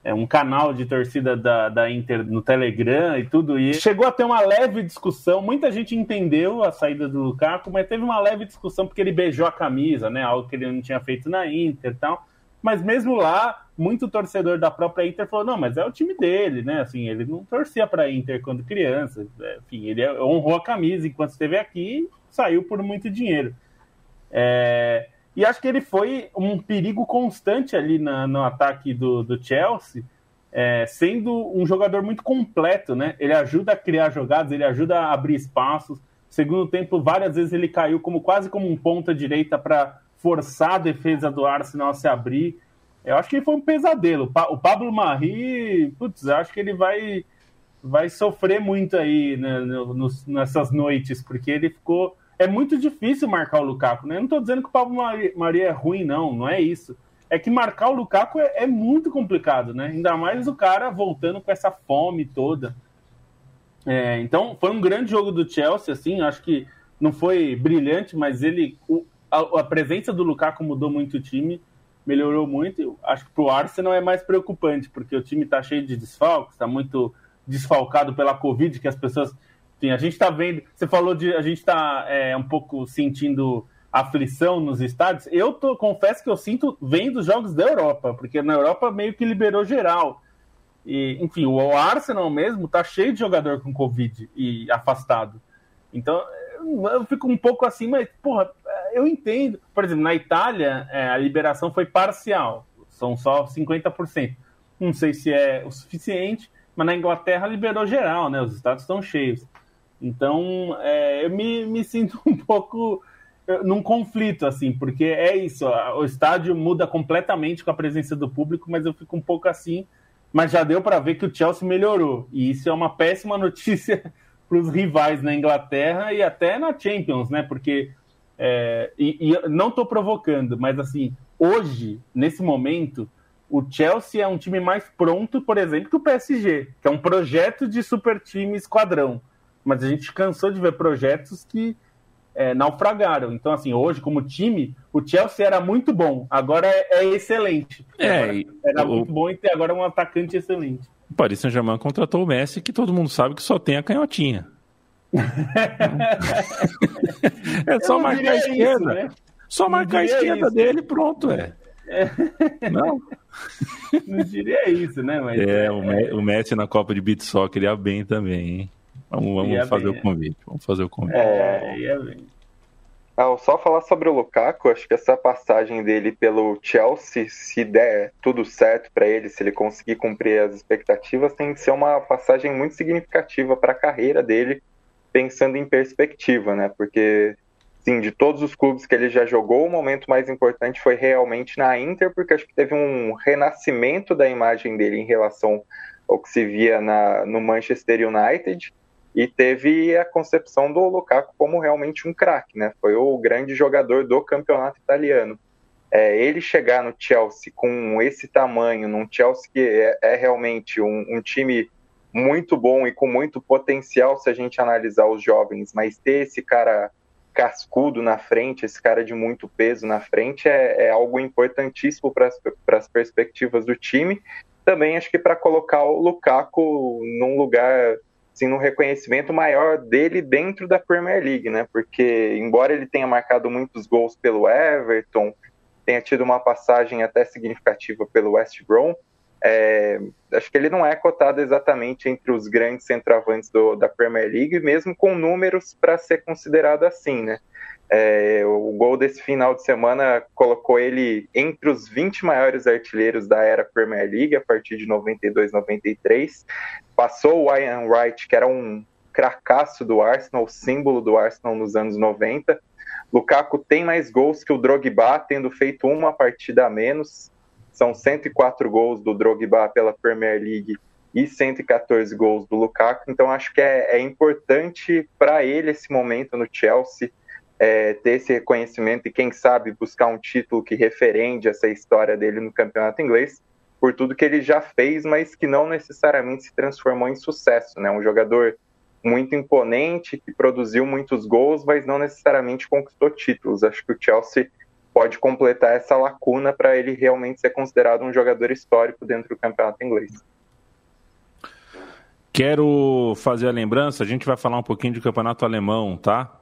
é, um canal de torcida da, da Inter no Telegram e tudo. E chegou a ter uma leve discussão. Muita gente entendeu a saída do Lukaku, mas teve uma leve discussão porque ele beijou a camisa, né? Algo que ele não tinha feito na Inter e tal. Mas mesmo lá, muito torcedor da própria Inter falou: não, mas é o time dele, né? Assim, ele não torcia para a Inter quando criança. É, enfim, ele honrou a camisa enquanto esteve aqui saiu por muito dinheiro. É, e acho que ele foi um perigo constante ali na, no ataque do, do Chelsea, é, sendo um jogador muito completo, né? Ele ajuda a criar jogadas, ele ajuda a abrir espaços. Segundo tempo, várias vezes ele caiu como quase como um ponta direita para forçar a defesa do Arsenal a se abrir. Eu acho que foi um pesadelo. O Pablo Marri, putz, acho que ele vai, vai sofrer muito aí né, nessas noites, porque ele ficou. É muito difícil marcar o Lukaku, né? Eu não estou dizendo que o Pablo Mari é ruim, não, não é isso. É que marcar o Lukaku é, é muito complicado, né? Ainda mais o cara voltando com essa fome toda. É, então, foi um grande jogo do Chelsea, assim, acho que não foi brilhante, mas ele. O, a, a, presença do Lukaku mudou muito o time melhorou muito. Acho que para o Arsenal é mais preocupante, porque o time está cheio de desfalques, está muito desfalcado pela Covid, que as pessoas. Enfim, a gente está vendo. Você falou de. A gente está é, um pouco sentindo aflição nos estádios. Eu tô, confesso que eu sinto vendo os jogos da Europa, porque na Europa meio que liberou geral. E, enfim, o Arsenal mesmo tá cheio de jogador com Covid e afastado. Então, eu fico um pouco assim, mas, porra, eu entendo. Por exemplo, na Itália, é, a liberação foi parcial, são só 50%. Não sei se é o suficiente, mas na Inglaterra liberou geral, né? Os estados estão cheios. Então, é, eu me, me sinto um pouco num conflito, assim, porque é isso, o estádio muda completamente com a presença do público, mas eu fico um pouco assim, mas já deu para ver que o Chelsea melhorou, e isso é uma péssima notícia para os rivais na Inglaterra e até na Champions, né? Porque é, e, e, não estou provocando, mas assim, hoje, nesse momento, o Chelsea é um time mais pronto, por exemplo, que o PSG, que é um projeto de super time esquadrão. Mas a gente cansou de ver projetos que é, naufragaram. Então, assim, hoje, como time, o Chelsea era muito bom, agora é, é excelente. É, era o... muito bom e tem agora um atacante excelente. O Paris Saint-Germain contratou o Messi, que todo mundo sabe que só tem a canhotinha. é só marcar a esquerda. Isso, né? Só marcar a esquerda isso. dele pronto, é. é. Não? Não diria isso, né? Mas é, é, o Messi na Copa de Beat Soccer ia bem também, hein? Vamos, vamos fazer bem, o convite. Vamos fazer o convite. É, ia bem. Ah, só falar sobre o Lukaku, acho que essa passagem dele pelo Chelsea, se der tudo certo para ele, se ele conseguir cumprir as expectativas, tem que ser uma passagem muito significativa para a carreira dele, pensando em perspectiva, né? Porque, sim, de todos os clubes que ele já jogou, o momento mais importante foi realmente na Inter, porque acho que teve um renascimento da imagem dele em relação ao que se via na, no Manchester United e teve a concepção do Lukaku como realmente um craque, né? Foi o grande jogador do campeonato italiano. É, ele chegar no Chelsea com esse tamanho, num Chelsea que é, é realmente um, um, time muito bom e com muito potencial se a gente analisar os jovens, mas ter esse cara cascudo na frente, esse cara de muito peso na frente é, é algo importantíssimo para as perspectivas do time. Também acho que para colocar o Lukaku num lugar assim, no reconhecimento maior dele dentro da Premier League, né? Porque, embora ele tenha marcado muitos gols pelo Everton, tenha tido uma passagem até significativa pelo West Brom, é, acho que ele não é cotado exatamente entre os grandes centroavantes do, da Premier League, mesmo com números para ser considerado assim, né? É, o gol desse final de semana colocou ele entre os 20 maiores artilheiros da era Premier League a partir de 92, 93. Passou o Ian Wright, que era um cracaço do Arsenal, símbolo do Arsenal nos anos 90. Lukaku tem mais gols que o Drogba, tendo feito uma partida a menos. São 104 gols do Drogba pela Premier League e 114 gols do Lukaku. Então acho que é, é importante para ele esse momento no Chelsea é, ter esse reconhecimento e, quem sabe, buscar um título que referende essa história dele no campeonato inglês, por tudo que ele já fez, mas que não necessariamente se transformou em sucesso. Né? Um jogador muito imponente, que produziu muitos gols, mas não necessariamente conquistou títulos. Acho que o Chelsea pode completar essa lacuna para ele realmente ser considerado um jogador histórico dentro do campeonato inglês. Quero fazer a lembrança, a gente vai falar um pouquinho de campeonato alemão, tá?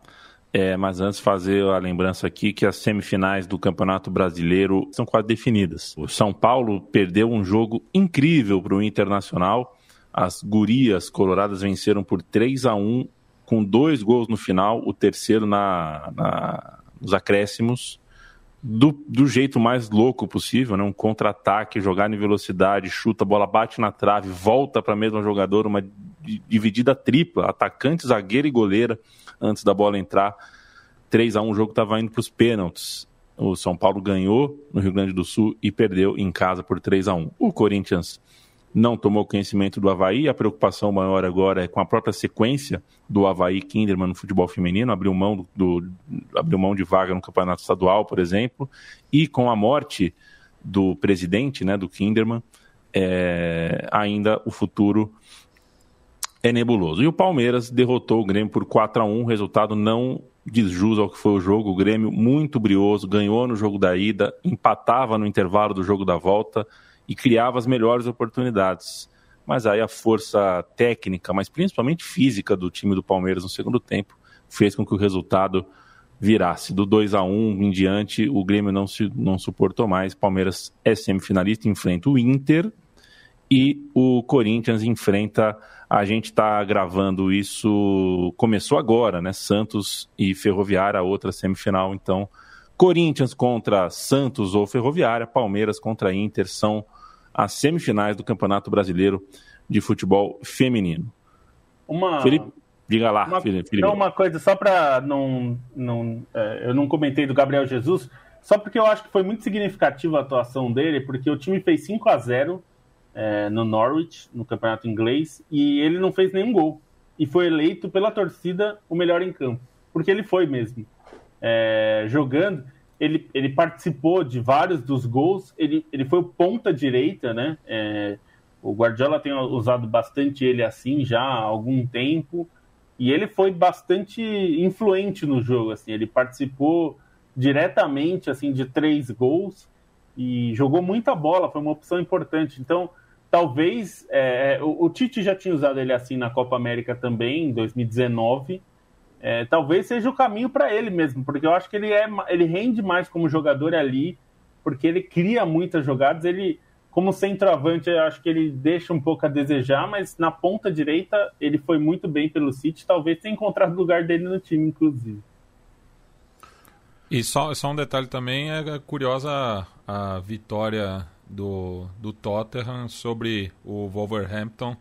É, mas antes fazer a lembrança aqui que as semifinais do Campeonato Brasileiro são quase definidas. O São Paulo perdeu um jogo incrível para o Internacional. As gurias coloradas venceram por 3 a 1 com dois gols no final, o terceiro na, na nos acréscimos. Do, do, jeito mais louco possível, né? um contra-ataque, jogar em velocidade, chuta, a bola bate na trave, volta para a mesma jogador, uma dividida tripla, atacante, zagueiro e goleira antes da bola entrar. 3 a 1 o jogo estava indo para os pênaltis. O São Paulo ganhou no Rio Grande do Sul e perdeu em casa por 3 a 1 O Corinthians não tomou conhecimento do Havaí. A preocupação maior agora é com a própria sequência do Havaí Kinderman no futebol feminino, abriu mão, do, do, abriu mão de vaga no campeonato estadual, por exemplo, e com a morte do presidente, né, do Kinderman, é, ainda o futuro é nebuloso. E o Palmeiras derrotou o Grêmio por 4 a 1 resultado não diz jus ao que foi o jogo. O Grêmio muito brioso, ganhou no jogo da ida, empatava no intervalo do jogo da volta e criava as melhores oportunidades. Mas aí a força técnica, mas principalmente física do time do Palmeiras no segundo tempo, fez com que o resultado virasse. Do 2 a 1 em diante, o Grêmio não, se, não suportou mais. Palmeiras é semifinalista, enfrenta o Inter e o Corinthians enfrenta. A gente está gravando isso, começou agora, né? Santos e Ferroviária, a outra semifinal. Então, Corinthians contra Santos ou Ferroviária, Palmeiras contra Inter são as semifinais do Campeonato Brasileiro de Futebol Feminino. Uma... Felipe, diga lá, uma, Felipe. Não, uma coisa, só para não. não é, eu não comentei do Gabriel Jesus, só porque eu acho que foi muito significativa a atuação dele, porque o time fez 5 a 0 é, no Norwich, no campeonato inglês, e ele não fez nenhum gol. E foi eleito pela torcida o melhor em campo. Porque ele foi mesmo. É, jogando ele, ele participou de vários dos gols, ele, ele foi o ponta direita, né? É, o Guardiola tem usado bastante ele assim já há algum tempo, e ele foi bastante influente no jogo, assim, ele participou diretamente assim de três gols e jogou muita bola, foi uma opção importante. Então, talvez é, o, o Tite já tinha usado ele assim na Copa América também, em 2019 é, talvez seja o caminho para ele mesmo, porque eu acho que ele, é, ele rende mais como jogador ali, porque ele cria muitas jogadas. Ele, como centroavante, eu acho que ele deixa um pouco a desejar, mas na ponta direita ele foi muito bem pelo City. Talvez tenha encontrado o lugar dele no time, inclusive. E só, só um detalhe também: é curiosa a vitória do, do Tottenham sobre o Wolverhampton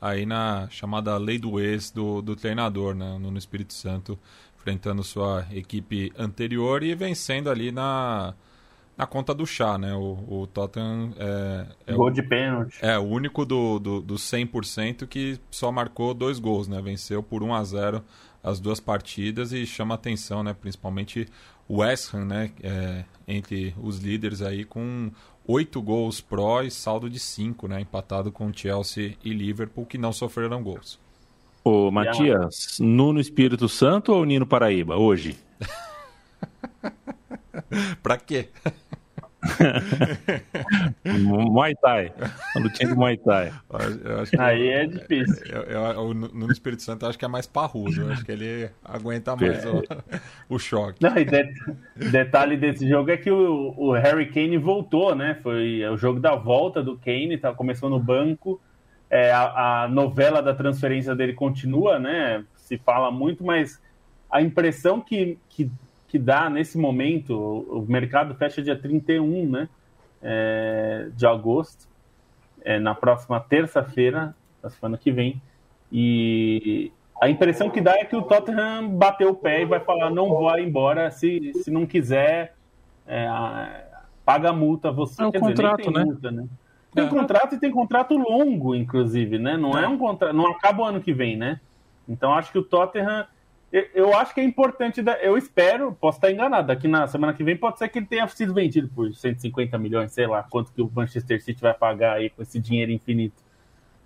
aí na chamada lei do ex do, do treinador, né, no Espírito Santo, enfrentando sua equipe anterior e vencendo ali na, na conta do chá, né? O, o Tottenham é, é Gol o, de pênalti. É, o único do, do, do 100% que só marcou dois gols, né? Venceu por 1 a 0 as duas partidas e chama atenção, né? Principalmente o West Ham, né? É, entre os líderes aí com oito gols pró e saldo de cinco, né? Empatado com Chelsea e Liverpool, que não sofreram gols. Ô, Matias, Nuno Espírito Santo ou Nino Paraíba, hoje? pra quê? Muay Thai. A lutinha de Muay Thai. Aí é difícil. Eu, eu, eu, no Espírito Santo eu acho que é mais parrudo. Eu acho que ele aguenta mais o, o, choque. Não, e de, detalhe desse jogo é que o, o, Harry Kane voltou, né? Foi o jogo da volta do Kane, tá, começou no banco. É, a, a novela da transferência dele continua, né? Se fala muito, mas a impressão que, que que dá nesse momento, o mercado fecha dia 31 né, é, de agosto, é, na próxima terça-feira, da semana que vem, e a impressão que dá é que o Tottenham bateu o pé e vai falar não vou embora, se, se não quiser, é, paga a multa você. É o Quer contrato, dizer, né? Multa, né? Tem é. contrato e tem contrato longo, inclusive, né? Não é, é um contrato, não acaba o ano que vem, né? Então acho que o Tottenham eu acho que é importante, eu espero, posso estar enganado, daqui na semana que vem pode ser que ele tenha sido vendido por 150 milhões, sei lá, quanto que o Manchester City vai pagar aí com esse dinheiro infinito.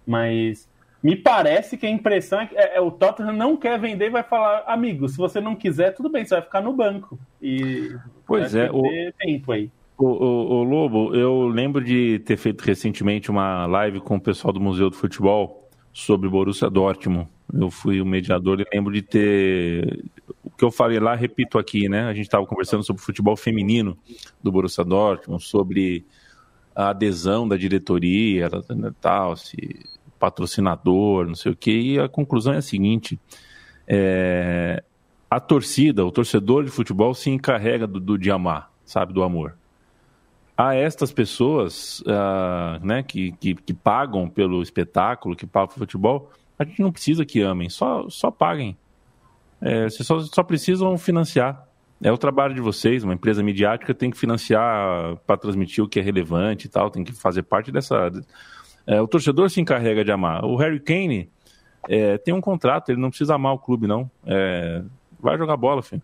Mas me parece que a impressão é que é, é, o Tottenham não quer vender e vai falar, amigo, se você não quiser, tudo bem, você vai ficar no banco. E pois é, o, tempo aí. O, o, o, Lobo, eu lembro de ter feito recentemente uma live com o pessoal do Museu do Futebol sobre Borussia Dortmund eu fui o mediador e lembro de ter. O que eu falei lá, repito aqui, né? A gente estava conversando sobre o futebol feminino do Borussia Dortmund, sobre a adesão da diretoria, né, tal, se patrocinador, não sei o quê, e a conclusão é a seguinte: é, a torcida, o torcedor de futebol se encarrega do, do de amar, sabe, do amor. A estas pessoas uh, né, que, que, que, pagam pelo espetáculo, que pagam pelo futebol, a gente não precisa que amem, só, só paguem. É, vocês só, só precisam financiar. É o trabalho de vocês, uma empresa midiática tem que financiar para transmitir o que é relevante e tal, tem que fazer parte dessa. É, o torcedor se encarrega de amar. O Harry Kane é, tem um contrato, ele não precisa amar o clube, não. É, vai jogar bola, filho.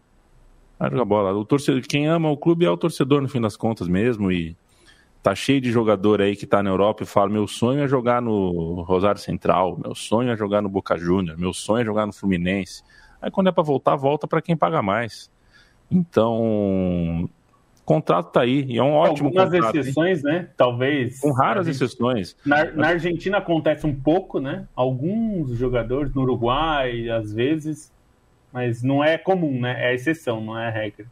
Vai jogar bola. O torcedor, quem ama o clube é o torcedor, no fim das contas mesmo, e tá cheio de jogador aí que tá na Europa e fala: meu sonho é jogar no Rosário Central, meu sonho é jogar no Boca Juniors, meu sonho é jogar no Fluminense. Aí quando é para voltar, volta para quem paga mais. Então, contrato tá aí, e é um ótimo Algumas contrato. exceções, hein? né? Talvez. Com raras exceções. Na, na, Argentina acontece um pouco, né? Alguns jogadores, no Uruguai, às vezes, mas não é comum, né? É exceção, não é regra.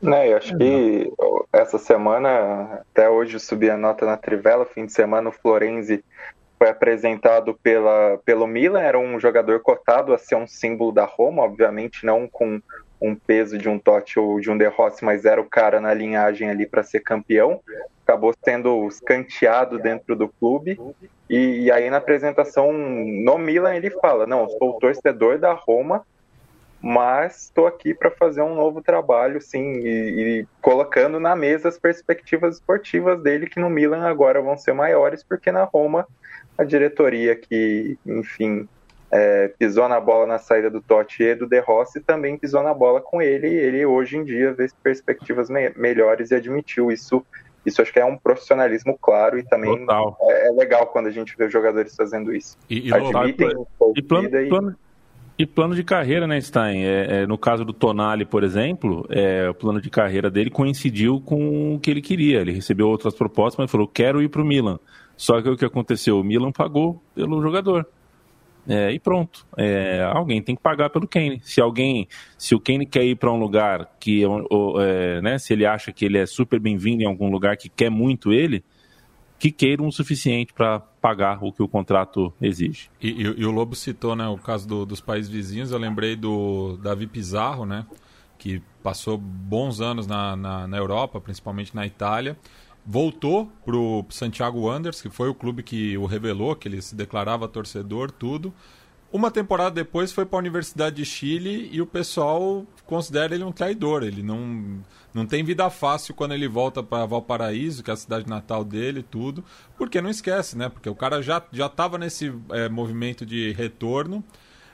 Né, eu acho que essa semana, até hoje subi a nota na Trivela, fim de semana o Florenzi foi apresentado pela, pelo Milan, era um jogador cotado a ser um símbolo da Roma, obviamente não com um peso de um Totti ou de um De Rossi, mas era o cara na linhagem ali para ser campeão. Acabou sendo escanteado dentro do clube. E, e, aí na apresentação no Milan ele fala: Não, sou torcedor da Roma, mas estou aqui para fazer um novo trabalho, sim, e, e, colocando na mesa as perspectivas esportivas dele, que no Milan agora vão ser maiores, porque na Roma a diretoria que, enfim, é, pisou na bola na saída do Totti e do De Rossi também pisou na bola com ele, e ele hoje em dia vê perspectivas me melhores e admitiu isso. Isso acho que é um profissionalismo claro e também é, é, legal quando a gente vê jogadores fazendo isso. E, e, Admitem, e, plano, e... Plano, e plano de carreira, né, Stein? É, é, no caso do Tonali, por exemplo, é, o plano de carreira dele coincidiu com o que ele queria. Ele recebeu outras propostas, mas falou: quero ir para o Milan. Só que o que aconteceu? O Milan pagou pelo jogador. É, e pronto. É, alguém tem que pagar pelo Kane. Se alguém, se o Kane quer ir para um lugar que, é, né, se ele acha que ele é super bem-vindo em algum lugar que quer muito ele, que queiram o suficiente para pagar o que o contrato exige. E, e, e, o Lobo citou né, o caso do, dos países vizinhos, eu lembrei do Davi Pizarro, né, que passou bons anos na, na, na Europa, principalmente na Itália, voltou para o Santiago Wanderers, que foi o clube que o revelou, que ele se declarava torcedor, tudo, uma temporada depois foi para a Universidade de Chile e o pessoal considera ele um traidor. Ele não, não tem vida fácil quando ele volta para Valparaíso, que é a cidade natal dele, tudo, porque não esquece, né? Porque o cara já já estava nesse é, movimento de retorno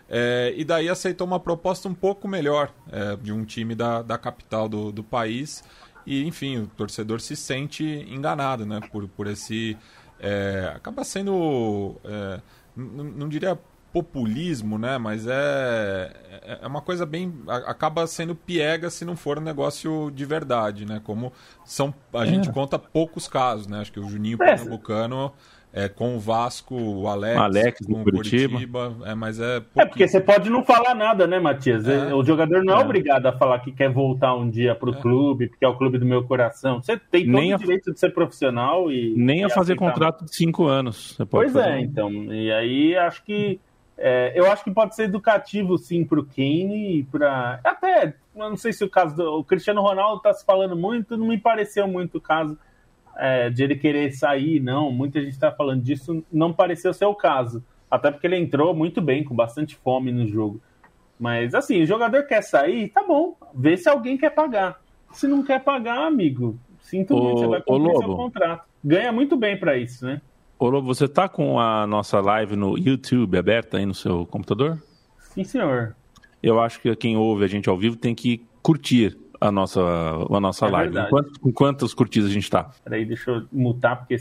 é, e daí aceitou uma proposta um pouco melhor é, de um time da, da capital do, do país. E enfim, o torcedor se sente enganado, né? Por, por esse é, acaba sendo é, não diria populismo, né? Mas é, é, é uma coisa bem. acaba sendo piega se não for um negócio de verdade, né? Como são. A gente é. conta poucos casos, né? Acho que o Juninho é. Pernambucano. É, com o Vasco, o Alex, Alex com o Curitiba. Curitiba. É, mas é, é porque você pode não falar nada, né, Matias? É. O jogador não é, é, obrigado a falar que quer voltar um dia para o é. clube, porque é o clube do meu coração. Você tem todo nem o direito a... de ser profissional e. Nem a fazer contrato de cinco anos. pois é, então. E aí acho que é, eu acho que pode ser educativo, sim, para o Kane e para. Até, não sei se o caso do o Cristiano Ronaldo está se falando muito, não me pareceu muito o caso é, de ele querer sair, não. Muita gente está falando disso, não pareceu ser o caso. Até porque ele entrou muito bem, com bastante fome no jogo. Mas, assim, o jogador quer sair, tá bom. Vê se alguém quer pagar. Se não quer pagar, amigo, sinto muito, você vai cumprir seu contrato. Ganha muito bem para isso, né? Ô Lobo, você tá com a nossa live no YouTube aberta aí no seu computador? Sim, senhor. Eu acho que quem ouve a gente ao vivo tem que curtir a nossa, a nossa é live. Com quantas curtidas a gente tá? Peraí, deixa eu mutar, porque.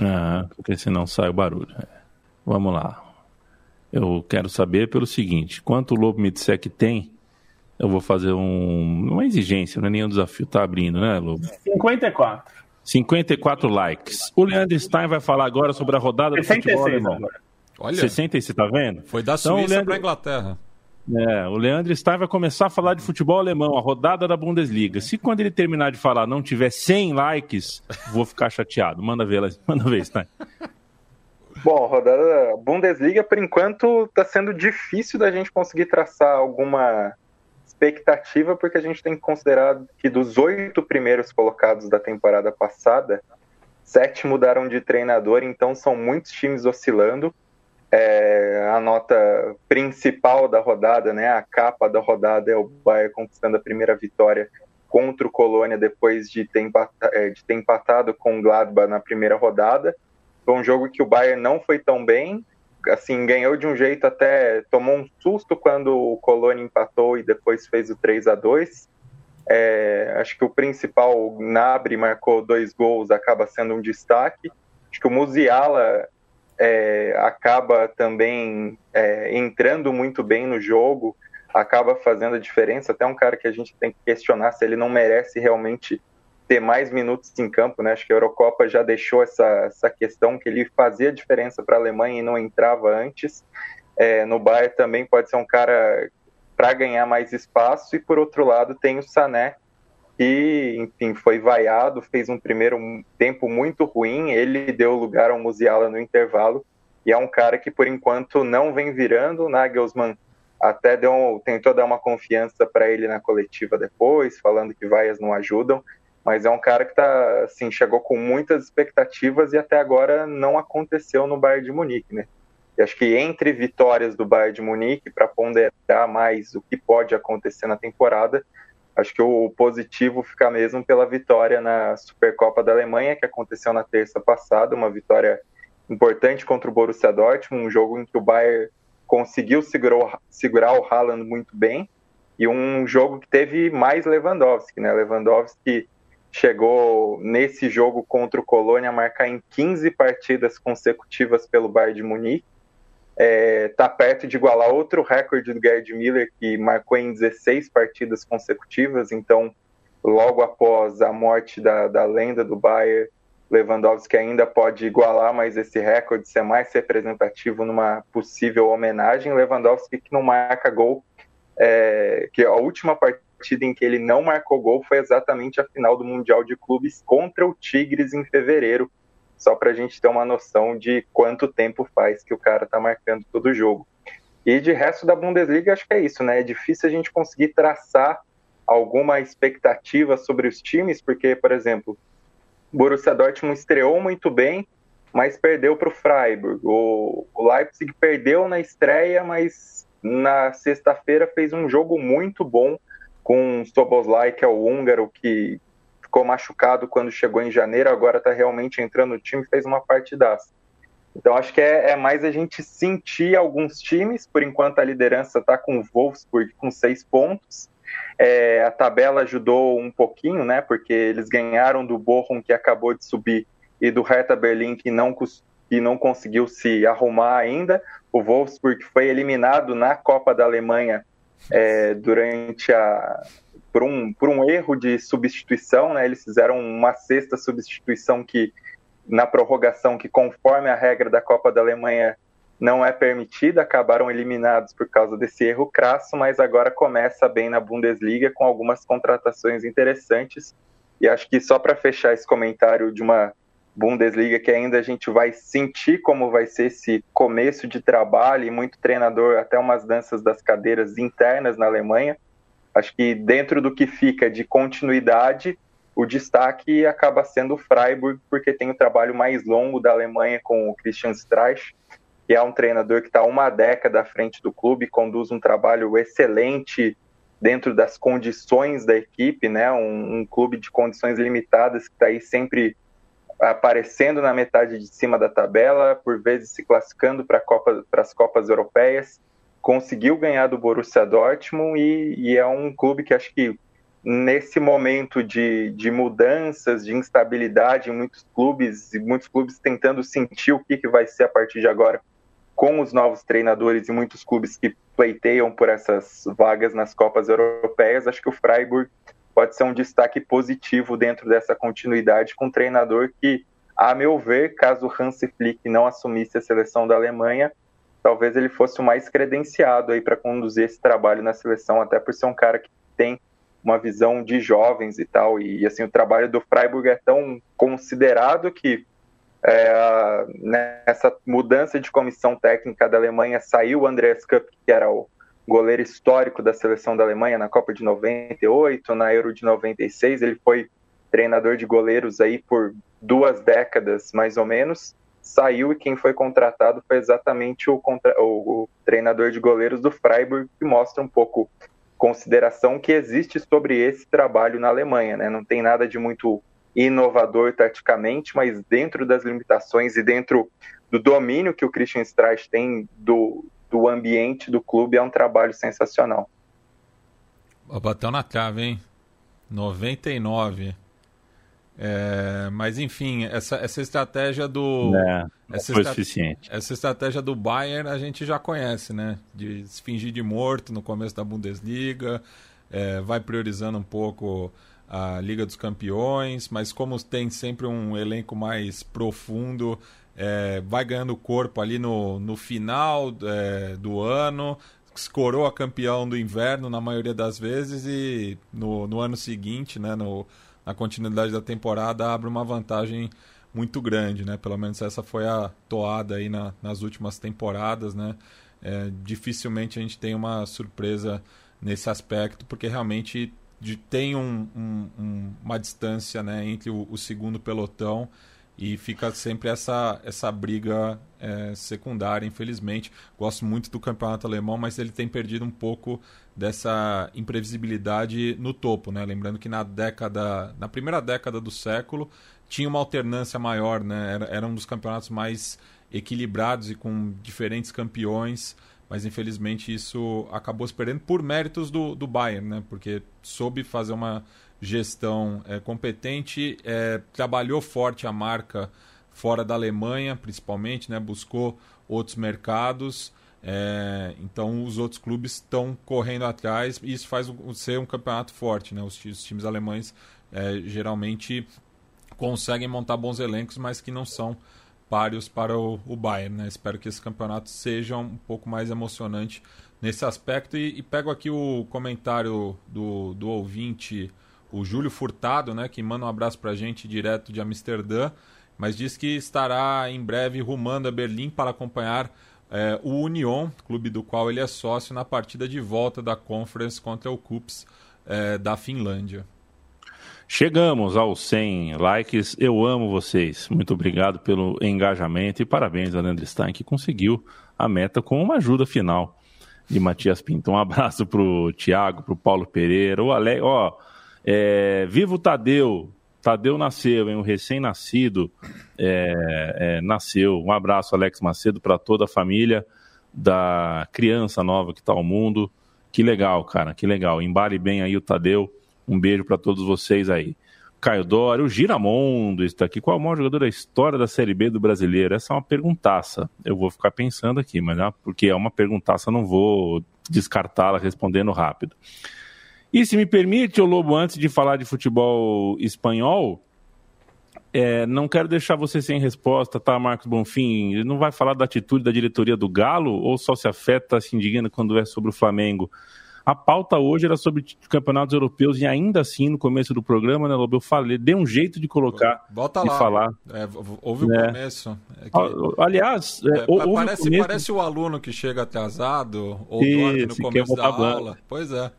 ah, porque senão sai o barulho. Vamos lá. Eu quero saber pelo seguinte: quanto o Lobo me disser que tem, eu vou fazer um, uma exigência, não é nem um desafio, tá abrindo, né, Lobo? 54. 54 likes. O Leandro Stein vai falar agora sobre a rodada do futebol alemão. Olha, 66, tá vendo? Foi da então, Suíça Leandro... para Inglaterra. É, o Leandro Stein vai começar a falar de futebol alemão, a rodada da Bundesliga. Se quando ele terminar de falar não tiver 100 likes, vou ficar chateado. Manda ver, manda ver, Stein. Bom, rodada Bundesliga, por enquanto, está sendo difícil da gente conseguir traçar alguma expectativa, porque a gente tem que considerar que dos oito primeiros colocados da temporada passada, sete mudaram de treinador, então são muitos times oscilando. É, a nota principal da rodada, né, a capa da rodada é o Bayern conquistando a primeira vitória contra o Colônia depois de ter, empatado, é, de ter empatado com o Gladbach na primeira rodada. Foi um jogo que o Bayern não foi tão bem, assim, ganhou de um jeito até tomou um susto quando o Colônia empatou e depois fez o 3 a 2 é, acho que o principal, o Nabri marcou dois gols, acaba sendo um destaque. Acho que o Musiala é, acaba também é, entrando muito bem no jogo, acaba fazendo a diferença. Até um cara que a gente tem que questionar se ele não merece realmente ter mais minutos em campo, né? Acho que a Eurocopa já deixou essa, essa questão que ele fazia diferença para a Alemanha e não entrava antes. É, no Bayern também pode ser um cara para ganhar mais espaço, e por outro lado tem o Sané, que, enfim, foi vaiado, fez um primeiro tempo muito ruim, ele deu lugar ao Musiala no intervalo, e é um cara que por enquanto não vem virando, o Nagelsmann até deu, tentou dar uma confiança para ele na coletiva depois, falando que vaias não ajudam, mas é um cara que tá, assim, chegou com muitas expectativas e até agora não aconteceu no Bayern de Munique, né? E acho que entre vitórias do Bayern de Munique, para ponderar mais o que pode acontecer na temporada, acho que o positivo fica mesmo pela vitória na Supercopa da Alemanha, que aconteceu na terça passada, uma vitória importante contra o Borussia Dortmund, um jogo em que o Bayern conseguiu segurar, segurar o Haaland muito bem, e um jogo que teve mais Lewandowski, né? Lewandowski chegou nesse jogo contra o Colônia a marcar em 15 partidas consecutivas pelo Bayern de Munique, está é, tá perto de igualar outro recorde do Gerd Miller, que marcou em 16 partidas consecutivas. Então, logo após a morte da, da lenda do Bayern, Lewandowski ainda pode igualar mais esse recorde, ser mais representativo numa possível homenagem. Lewandowski que não marca gol, é, que a última partida em que ele não marcou gol foi exatamente a final do Mundial de Clubes contra o Tigres em fevereiro, só para a gente ter uma noção de quanto tempo faz que o cara está marcando todo o jogo. E de resto da Bundesliga, acho que é isso, né? É difícil a gente conseguir traçar alguma expectativa sobre os times, porque, por exemplo, Borussia Dortmund estreou muito bem, mas perdeu para o Freiburg. O Leipzig perdeu na estreia, mas na sexta-feira fez um jogo muito bom com Soboslai, que é o húngaro, que ficou machucado quando chegou em janeiro, agora está realmente entrando no time, fez uma partidaça. Então acho que é, é, mais a gente sentir alguns times, por enquanto a liderança está com o Wolfsburg com seis pontos. É, a tabela ajudou um pouquinho, né? Porque eles ganharam do Bochum que acabou de subir e do Hertha Berlim que não, que não conseguiu se arrumar ainda. O Wolfsburg foi eliminado na Copa da Alemanha é, durante a, por um, por um erro de substituição, né? Eles fizeram uma sexta substituição que na prorrogação que conforme a regra da Copa da Alemanha não é permitida, acabaram eliminados por causa desse erro crasso, mas agora começa bem na Bundesliga com algumas contratações interessantes. E acho que só para fechar esse comentário de uma Bundesliga que ainda a gente vai sentir como vai ser esse começo de trabalho e muito treinador, até umas danças das cadeiras internas na Alemanha. Acho que dentro do que fica de continuidade, o destaque acaba sendo o Freiburg, porque tem o trabalho mais longo da Alemanha com o Christian Streich, que é um treinador que está uma década à frente do clube, conduz um trabalho excelente dentro das condições da equipe, né? Um, um clube de condições limitadas que está aí sempre aparecendo na metade de cima da tabela, por vezes se classificando para Copa, as Copas Europeias conseguiu ganhar do Borussia Dortmund e, e, é um clube que acho que nesse momento de, de mudanças, de instabilidade em muitos clubes, e muitos clubes tentando sentir o que, que vai ser a partir de agora com os novos treinadores e muitos clubes que pleiteiam por essas vagas nas Copas Europeias, acho que o Freiburg pode ser um destaque positivo dentro dessa continuidade com um treinador que, a meu ver, caso Hansi Flick não assumisse a seleção da Alemanha, talvez ele fosse o mais credenciado aí para conduzir esse trabalho na seleção, até por ser um cara que tem uma visão de jovens e tal. E assim, o trabalho do Freiburg é tão considerado que é, nessa mudança de comissão técnica da Alemanha saiu o Andreas Kupp, que era o goleiro histórico da seleção da Alemanha na Copa de 98, na Euro de 96, ele foi treinador de goleiros aí por duas décadas, mais ou menos saiu e quem foi contratado foi exatamente o, contra... o, treinador de goleiros do Freiburg, que mostra um pouco consideração que existe sobre esse trabalho na Alemanha. Né? Não tem nada de muito inovador taticamente, mas dentro das limitações e dentro do domínio que o Christian Streich tem do, do ambiente do clube, é um trabalho sensacional. Bateu na trave, hein? 99. É, mas enfim, essa, essa estratégia do. É, essa foi suficiente. Essa estratégia do Bayern a gente já conhece, né? De se fingir de morto no começo da Bundesliga, é, vai priorizando um pouco a Liga dos Campeões, mas como tem sempre um elenco mais profundo, é, vai ganhando corpo ali no, no final é, do ano, escorou a campeão do inverno na maioria das vezes e no, no ano seguinte, né, no, na continuidade da temporada, abre uma vantagem muito grande, né? Pelo menos essa foi a toada aí na, nas últimas temporadas, né? É, dificilmente a gente tem uma surpresa nesse aspecto, porque realmente tem um, um, uma distância né, entre o, o segundo pelotão e fica sempre essa, essa briga é, secundária, infelizmente. Gosto muito do campeonato alemão, mas ele tem perdido um pouco dessa imprevisibilidade no topo, né? Lembrando que na década, na primeira década do século tinha uma alternância maior, né? Era, era um dos campeonatos mais equilibrados e com diferentes campeões, mas infelizmente isso acabou se perdendo por méritos do, do Bayern, né? Porque soube fazer uma gestão é, competente, é, trabalhou forte a marca fora da Alemanha, principalmente, né? buscou outros mercados. É, então os outros clubes estão correndo atrás e isso faz ser um campeonato forte. Né? Os, os times alemães é, geralmente conseguem montar bons elencos, mas que não são páreos para o, o Bayern. Né? Espero que esse campeonato seja um pouco mais emocionante nesse aspecto. E, e pego aqui o comentário do, do ouvinte o Júlio Furtado, né, que manda um abraço para a gente direto de Amsterdã, mas diz que estará em breve rumando a Berlim para acompanhar é, o Union, clube do qual ele é sócio, na partida de volta da Conference contra o Cups é, da Finlândia. Chegamos aos 100 likes. Eu amo vocês. Muito obrigado pelo engajamento e parabéns a Leandro Stein que conseguiu a meta com uma ajuda final de Matias Pinto. Um abraço pro Thiago, pro Paulo Pereira, o Ale... ó, é, viva o Tadeu. Tadeu nasceu, hein? Um recém-nascido é, é, nasceu. Um abraço, Alex Macedo, para toda a família da criança nova que está ao mundo. Que legal, cara, que legal. Embale bem aí o Tadeu. Um beijo para todos vocês aí. Caio Dória, o Giramondo está aqui. Qual é o maior jogador da história da Série B do brasileiro? Essa é uma perguntaça. Eu vou ficar pensando aqui, mas né, porque é uma perguntaça, não vou descartá-la respondendo rápido. E se me permite, o Lobo, antes de falar de futebol espanhol, é, não quero deixar você sem resposta, tá, Marcos Bonfim? Ele não vai falar da atitude da diretoria do Galo ou só se afeta, se indigna quando é sobre o Flamengo? A pauta hoje era sobre campeonatos europeus e ainda assim, no começo do programa, né, Lobo, eu falei, dê um jeito de colocar Bota e lá. falar. É, houve o é. começo. É que... Aliás, é, é parece, o começo... parece o aluno que chega atrasado ou dorme no começo da aula. Pois é.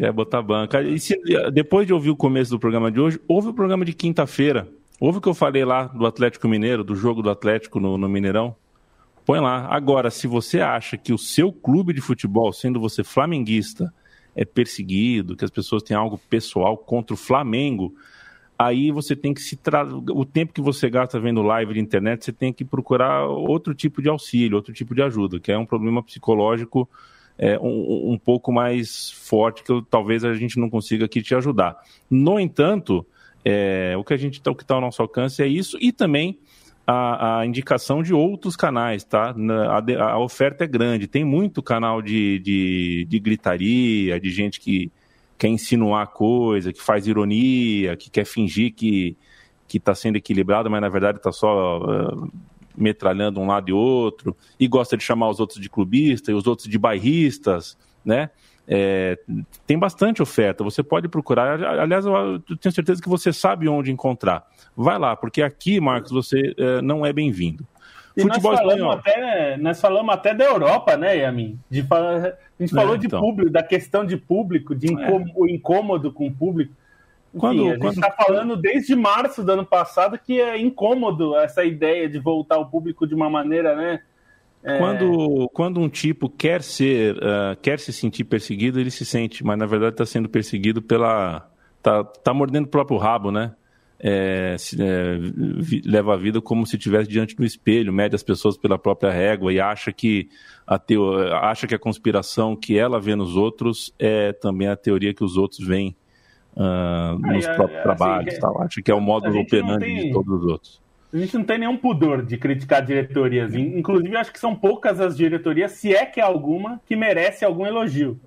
É, botar banca. E se, depois de ouvir o começo do programa de hoje, ouve o programa de quinta-feira. Ouve o que eu falei lá do Atlético Mineiro, do jogo do Atlético no, no Mineirão. Põe lá. Agora, se você acha que o seu clube de futebol, sendo você flamenguista, é perseguido, que as pessoas têm algo pessoal contra o Flamengo, aí você tem que se tra... o tempo que você gasta vendo live de internet, você tem que procurar outro tipo de auxílio, outro tipo de ajuda, que é um problema psicológico é, um, um, pouco mais forte que eu, talvez a gente não consiga aqui te ajudar. No entanto, é, o que a gente o que está ao nosso alcance é isso e também a, a indicação de outros canais, tá? A, a, oferta é grande, tem muito canal de, de, de gritaria, de gente que quer insinuar coisa, que faz ironia, que quer fingir que que está sendo equilibrado, mas na verdade está só uh, metralhando um lado e outro, e gosta de chamar os outros de clubista e os outros de bairristas, né? É, tem bastante oferta, você pode procurar. Aliás, eu tenho certeza que você sabe onde encontrar. Vai lá, porque aqui, Marcos, você é, não é bem-vindo. Futebol nós falamos, até, nós falamos até da Europa, né, Yamin? De, a gente falou é, de então. público, da questão de público, de incômodo, é. incômodo com o público. Quando, Enfim, a quando... gente está falando desde março do ano passado que é incômodo essa ideia de voltar ao público de uma maneira, né? É... Quando, quando um tipo quer ser, uh, quer se sentir perseguido, ele se sente, mas na verdade está sendo perseguido pela, tá, tá mordendo o próprio rabo, né? É, é, leva a vida como se estivesse diante do espelho, mede as pessoas pela própria régua e acha que a teo, acha que a conspiração que ela vê nos outros é também a teoria que os outros veem uh, nos é, próprios assim, trabalhos. Tal. Acha que é o modo operandi tem... de todos os outros. A gente não tem nenhum pudor de criticar diretorias. Inclusive, acho que são poucas as diretorias, se é que há alguma, que merece algum elogio.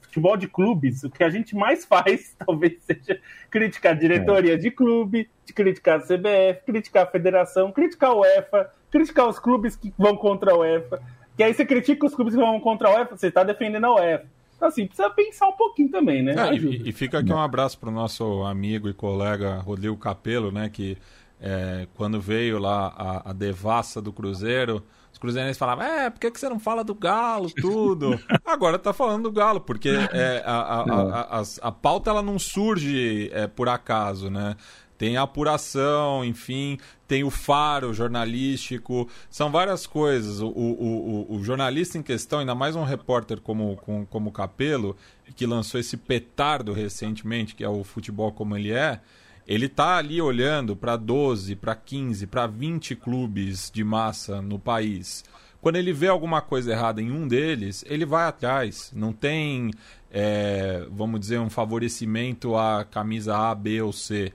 Futebol de clubes, o que a gente mais faz, talvez seja criticar diretoria é. de clube, de criticar a CBF, criticar a federação, criticar a UEFA, criticar os clubes que vão contra a UEFA. Que aí você critica os clubes que vão contra a UEFA, você está defendendo a UEFA. Então, assim, precisa pensar um pouquinho também, né? É, e, e, fica aqui um abraço para o nosso amigo e colega Rodrigo Capelo, né? Que é, quando veio lá a, a devassa do Cruzeiro, os cruzeirenses falavam, é, por que, que você não fala do Galo, tudo? Agora tá falando do Galo, porque é, a, a, a, a, a, pauta ela não surge é, por acaso, né? Tem a apuração, enfim, tem o faro jornalístico, são várias coisas. O, o, o, o jornalista em questão, ainda mais um repórter como, como, como Capelo, que lançou esse petardo recentemente, que é o futebol como ele é, ele tá ali olhando para 12, para 15, para 20 clubes de massa no país. Quando ele vê alguma coisa errada em um deles, ele vai atrás. Não tem, é, vamos dizer, um favorecimento à camisa A, B ou C.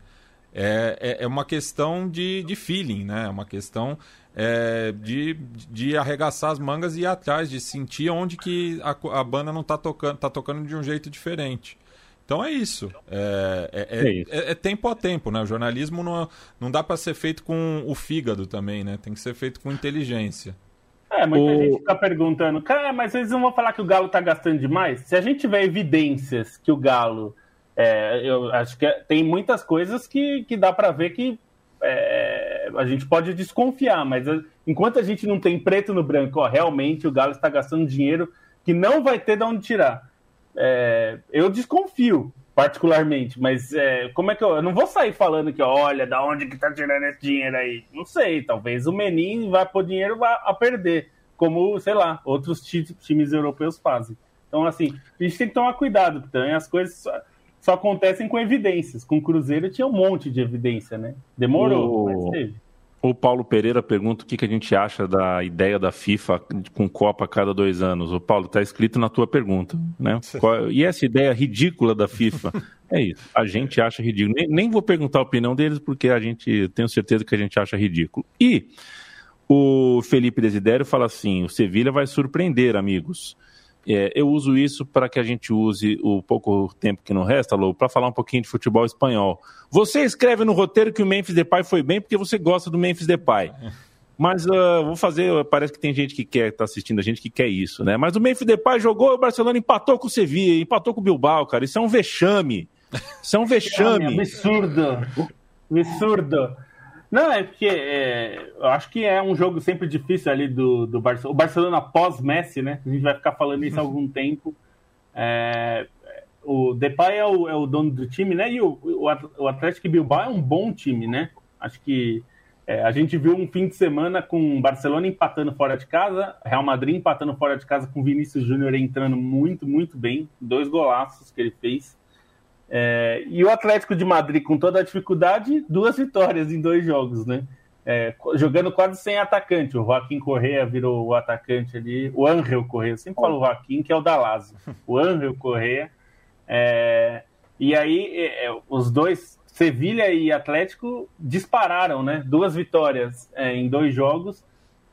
É, é, é uma questão de, de feeling, né? É uma questão é, de, de arregaçar as mangas e ir atrás, de sentir onde que a, a banda não está tocando, tá tocando de um jeito diferente. Então é isso. É, é, é, é, isso. é, tempo a tempo, né? O jornalismo não, não dá para ser feito com o fígado também, né? Tem que ser feito com inteligência. É, muita o... gente fica perguntando, cara, mas eles não vão falar que o Galo tá gastando demais? Se a gente tiver evidências que o Galo. É, eu acho que tem muitas coisas que, que dá para ver que é, a gente pode desconfiar, mas enquanto a gente não tem preto no branco, ó, realmente o Galo está gastando dinheiro que não vai ter de onde tirar. É, eu desconfio, particularmente, mas é, como é que eu, eu, não vou sair falando que, olha, da onde que tá tirando esse dinheiro aí? Não sei, talvez o Menin vai pôr dinheiro a perder, como, sei lá, outros times europeus fazem. Então, assim, a gente tem que tomar cuidado, também as coisas só, acontecem com evidências. Com o Cruzeiro tinha um monte de evidência, né? Demorou, o... mas teve. O Paulo Pereira pergunta o que, que a gente acha da ideia da FIFA com Copa a cada dois anos. O Paulo, está escrito na tua pergunta, né? e essa ideia ridícula da FIFA? É isso. A gente acha ridículo. Nem, nem vou perguntar a opinião deles, porque a gente tenho certeza que a gente acha ridículo. E o Felipe Desidério fala assim: o Sevilha vai surpreender, amigos. É, eu uso isso para que a gente use o pouco tempo que não resta, Lou, para falar um pouquinho de futebol espanhol. Você escreve no roteiro que o Memphis Depay foi bem porque você gosta do Memphis Depay. Mas uh, vou fazer, parece que tem gente que quer, tá assistindo a gente que quer isso, né? Mas o Memphis Depay jogou, o Barcelona empatou com o Sevilla, empatou com o Bilbao, cara. Isso é um vexame. Isso é um vexame. absurdo. Absurdo. Não, é porque é, eu acho que é um jogo sempre difícil ali do, do Barcelona. O Barcelona pós-Messi, né? A gente vai ficar falando isso há algum tempo. É, o Depay é o, é o, dono do time, né? E o, o Atlético Bilbao é um bom time, né? Acho que é, a gente viu um fim de semana com Barcelona empatando fora de casa, Real Madrid empatando fora de casa com Vinícius Júnior entrando muito, muito bem. Dois golaços que ele fez. É, e o Atlético de Madrid, com toda a dificuldade, duas vitórias em dois jogos, né? É, jogando quase sem atacante. O Joaquim Correa virou o atacante ali. O Angel Correa, sempre falo o Joaquim, que é o da Lazio. O Angel Correa. É, e aí, é, é, os dois, Sevilha e Atlético, dispararam, né? Duas vitórias é, em dois jogos.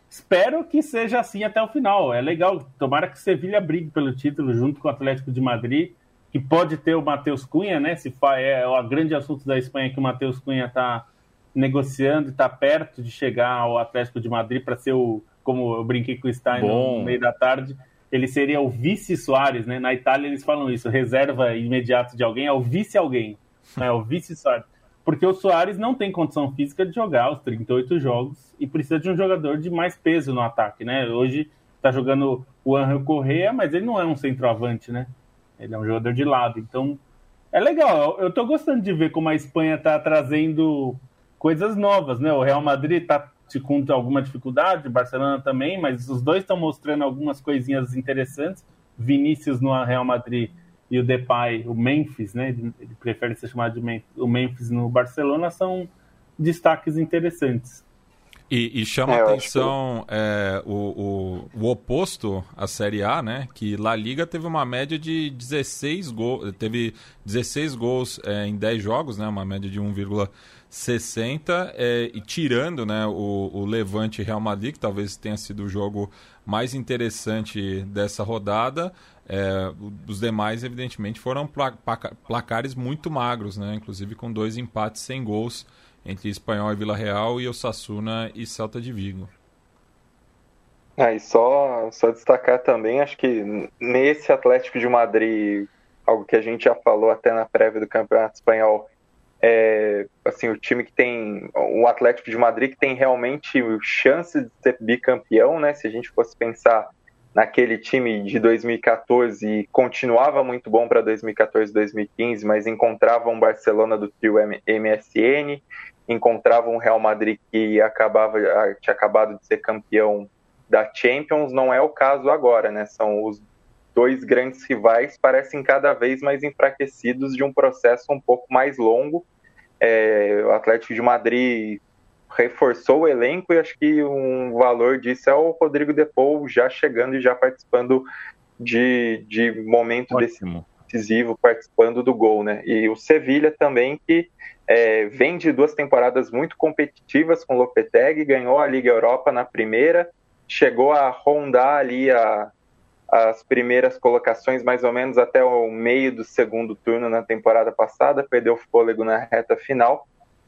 Espero que seja assim até o final. É legal. Tomara que Sevilha brigue pelo título junto com o Atlético de Madrid que pode ter o Matheus Cunha, né? Se é o grande assunto da Espanha que o Matheus Cunha está negociando e está perto de chegar ao Atlético de Madrid para ser o, como eu brinquei com o Stein Bom. no meio da tarde, ele seria o vice Soares, né? Na Itália eles falam isso, reserva imediato de alguém é o vice alguém, é o vice Soares. Porque o Soares não tem condição física de jogar os 38 jogos e precisa de um jogador de mais peso no ataque, né? Hoje está jogando o Angel Correa, mas ele não é um centroavante, né? Ele é um jogador de lado. Então, é legal. Eu tô gostando de ver como a Espanha tá trazendo coisas novas, né? O Real Madrid tá com alguma dificuldade, o Barcelona também, mas os dois estão mostrando algumas coisinhas interessantes. Vinícius no Real Madrid e o Depay, o Memphis, né? Ele prefere ser chamado de Memphis, o Memphis no Barcelona são destaques interessantes. E, e chama é, atenção que... é, o, o, o, oposto à Série A, né? Que La Liga teve uma média de 16 gols, teve 16 gols é, em 10 jogos, né? Uma média de 1,60 é, e tirando, né? O, o Levante Real Madrid, que talvez tenha sido o jogo mais interessante dessa rodada. É, os demais, evidentemente, foram placares muito magros, né? Inclusive com dois empates sem gols entre Espanhol e Vila Real e Osasuna e Celta de Vigo. Ah, e só, só destacar também, acho que nesse Atlético de Madrid, algo que a gente já falou até na prévia do Campeonato Espanhol, é assim, o time que tem, o Atlético de Madrid que tem realmente chance de ser bicampeão, né? Se a gente fosse pensar naquele time de 2014 e continuava muito bom para 2014 2015, mas encontrava um Barcelona do trio MSN, encontrava um Real Madrid que acabava, tinha acabado de ser campeão da Champions, não é o caso agora, né? São os dois grandes rivais parecem cada vez mais enfraquecidos de um processo um pouco mais longo. É, o Atlético de Madrid reforçou o elenco e acho que um valor disso é o Rodrigo Depou já chegando e já participando de, de momento Ótimo. decisivo, participando do gol, né? E o Sevilha também que é, vem de duas temporadas muito competitivas com o Lopetegui, ganhou a Liga Europa na primeira, chegou a rondar ali a, as primeiras colocações mais ou menos até o meio do segundo turno na temporada passada, perdeu fôlego na reta final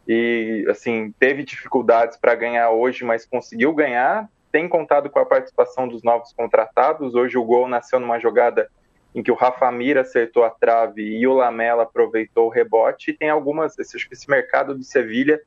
e assim teve dificuldades para ganhar hoje, mas conseguiu ganhar. Tem contado com a participação dos novos contratados. Hoje o gol nasceu numa jogada em que o Rafa Mir acertou a trave e o Lamela aproveitou o rebote. E tem algumas, acho que esse mercado do Sevilha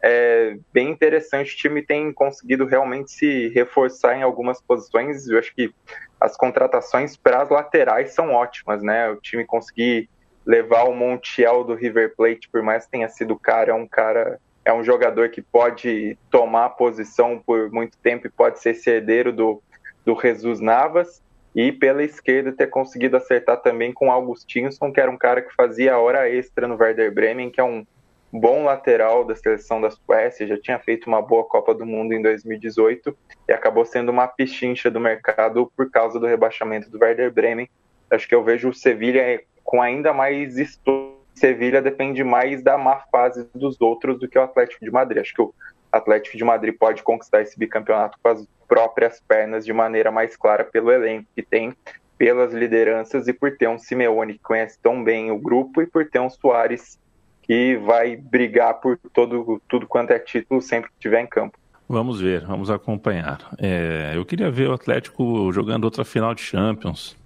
é bem interessante. O time tem conseguido realmente se reforçar em algumas posições. Eu acho que as contratações para as laterais são ótimas, né? O time conseguir levar o Montiel do River Plate, por mais que tenha sido cara, é um cara, é um jogador que pode tomar posição por muito tempo e pode ser esse herdeiro do, do Jesus Navas e pela esquerda ter conseguido acertar também com Augustinson, que era um cara que fazia hora extra no Werder Bremen, que é um bom lateral da seleção da Suécia, já tinha feito uma boa Copa do Mundo em 2018 e acabou sendo uma pichincha do mercado por causa do rebaixamento do Werder Bremen. Acho que eu vejo o Sevilha com ainda mais estouro. Sevilha depende mais da má fase dos outros do que o Atlético de Madrid. Acho que o Atlético de Madrid pode conquistar esse bicampeonato com as próprias pernas de maneira mais clara pelo elenco que tem, pelas lideranças e por ter um Simeone que conhece tão bem o grupo e por ter um Soares que vai brigar por todo, tudo quanto é título sempre que estiver em campo. Vamos ver, vamos acompanhar. É, eu queria ver o Atlético jogando outra final de Champions.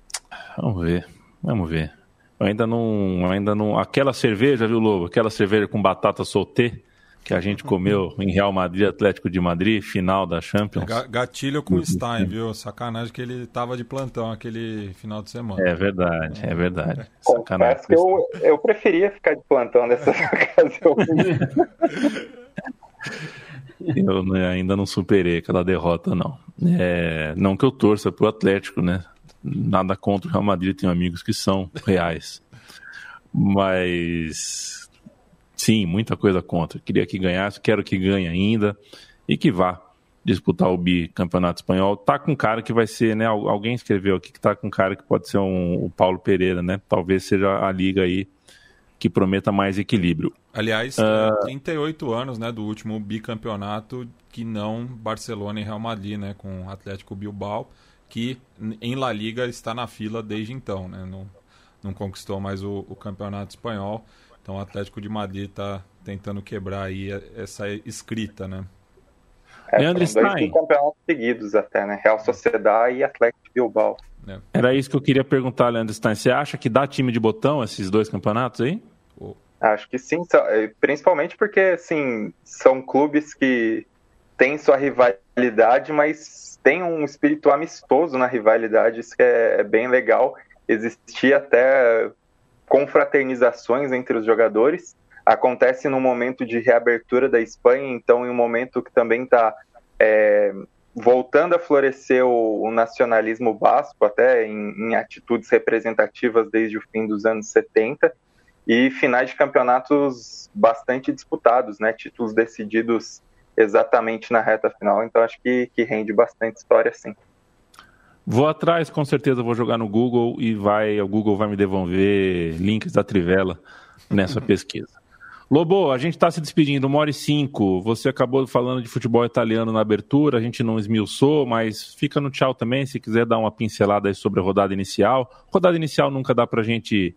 Vamos ver, vamos ver. Eu ainda não, ainda não. Aquela cerveja, viu, Lobo? Aquela cerveja com batata soltê que a gente comeu em Real Madrid, Atlético de Madrid, final da Champions. Gatilho com o Stein, viu? Sacanagem que ele tava de plantão aquele final de semana. É verdade, é verdade. Sacanagem. Que eu, eu preferia ficar de plantão nessa ocasião. eu né, ainda não superei aquela derrota, não. É, não que eu torça pro Atlético, né? Nada contra o Real Madrid, tenho amigos que são reais. Mas Sim, muita coisa contra. Queria que ganhasse, quero que ganhe ainda e que vá disputar o bicampeonato espanhol. Tá com cara que vai ser, né? Alguém escreveu aqui que tá com cara que pode ser um, o Paulo Pereira, né? Talvez seja a liga aí que prometa mais equilíbrio. Aliás, uh... 38 anos, né, do último bicampeonato que não Barcelona e Real Madrid, né, com Atlético Bilbao, que em La Liga está na fila desde então, né? Não, não conquistou mais o, o campeonato espanhol. Então o Atlético de Madrid está tentando quebrar aí essa escrita, né? É, Leandro Stein. campeonatos seguidos até, né? Real Sociedade e Atlético Bilbao. É. Era isso que eu queria perguntar, Leandro Stein. Você acha que dá time de botão esses dois campeonatos aí? Acho que sim, é, principalmente porque assim, são clubes que têm sua rivalidade, mas tem um espírito amistoso na rivalidade, isso que é, é bem legal. Existia até confraternizações entre os jogadores. Acontece no momento de reabertura da Espanha, então em um momento que também está é, voltando a florescer o, o nacionalismo basco, até em, em, atitudes representativas desde o fim dos anos 70, e finais de campeonatos bastante disputados, né? Títulos decididos exatamente na reta final, então acho que, que rende bastante história, sim. Vou atrás, com certeza vou jogar no Google e vai, o Google vai me devolver links da Trivela nessa pesquisa. Lobo, a gente está se despedindo, uma hora e cinco. Você acabou falando de futebol italiano na abertura, a gente não esmiuçou, mas fica no tchau também, se quiser dar uma pincelada aí sobre a rodada inicial. Rodada inicial nunca dá para a gente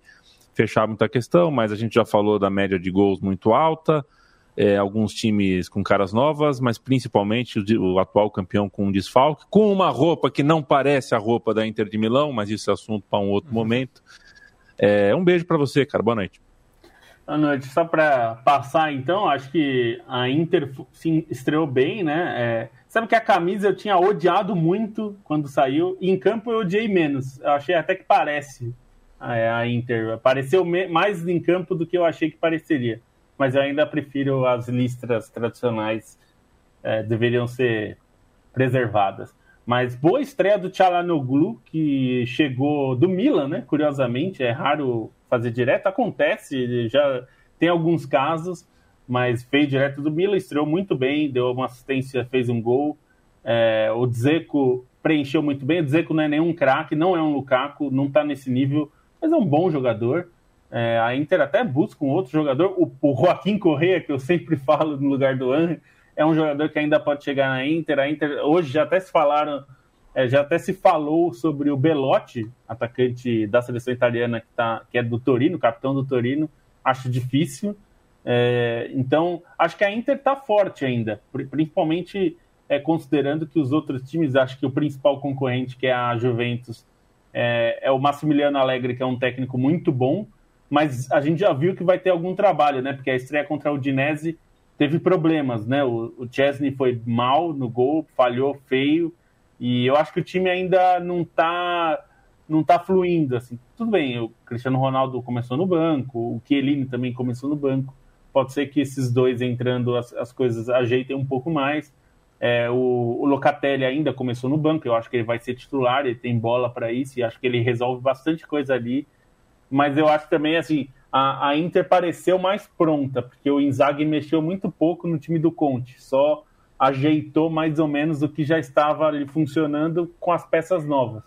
fechar muita questão, mas a gente já falou da média de gols muito alta, é, alguns times com caras novas, mas principalmente o, o, atual campeão com um desfalque, com uma roupa que não parece a roupa da Inter de Milão, mas isso é assunto para um outro uhum. momento. É, um beijo para você, cara. Boa noite. Boa noite. Só para passar, então, acho que a Inter se estreou bem, né? É, sabe que a camisa eu tinha odiado muito quando saiu, e em campo eu odiei menos. Eu achei até que parece é, a Inter. Pareceu mais em campo do que eu achei que pareceria. Mas eu ainda prefiro as listras tradicionais, é, deveriam ser preservadas. Mas boa estreia do Tchalanoglu, que chegou do Milan, né? Curiosamente, é raro fazer direto, acontece, já tem alguns casos, mas fez direto do Milan, estreou muito bem, deu uma assistência, fez um gol. É, o Dzeko preencheu muito bem. O Dzeko não é nenhum craque, não é um Lukaku, não está nesse nível, mas é um bom jogador. É, a Inter até busca um outro jogador, o, o Joaquim Correa, que eu sempre falo no lugar do Anne, é um jogador que ainda pode chegar na Inter. A Inter hoje já até se falaram é, já até se falou sobre o Belotti, atacante da seleção italiana que, tá, que é do Torino, capitão do Torino. Acho difícil. É, então, acho que a Inter está forte ainda, principalmente é, considerando que os outros times, acho que o principal concorrente, que é a Juventus, é, é, o Massimiliano Alegre, que é um técnico muito bom, mas a gente já viu que vai ter algum trabalho, né? Porque a estreia contra o Udinese teve problemas, né? O, o Chesney foi mal no gol, falhou feio. E eu acho que o time ainda não está não tá fluindo, assim. Tudo bem, o Cristiano Ronaldo começou no banco, o Chiellini também começou no banco. Pode ser que esses dois entrando as, as coisas ajeitem um pouco mais. É, o, o, Locatelli ainda começou no banco, eu acho que ele vai ser titular, ele tem bola para isso e acho que ele resolve bastante coisa ali. Mas eu acho também, assim, a, a Inter pareceu mais pronta, porque o Inzaghi mexeu muito pouco no time do Conte, só ajeitou mais ou menos o que já estava ali funcionando com as peças novas.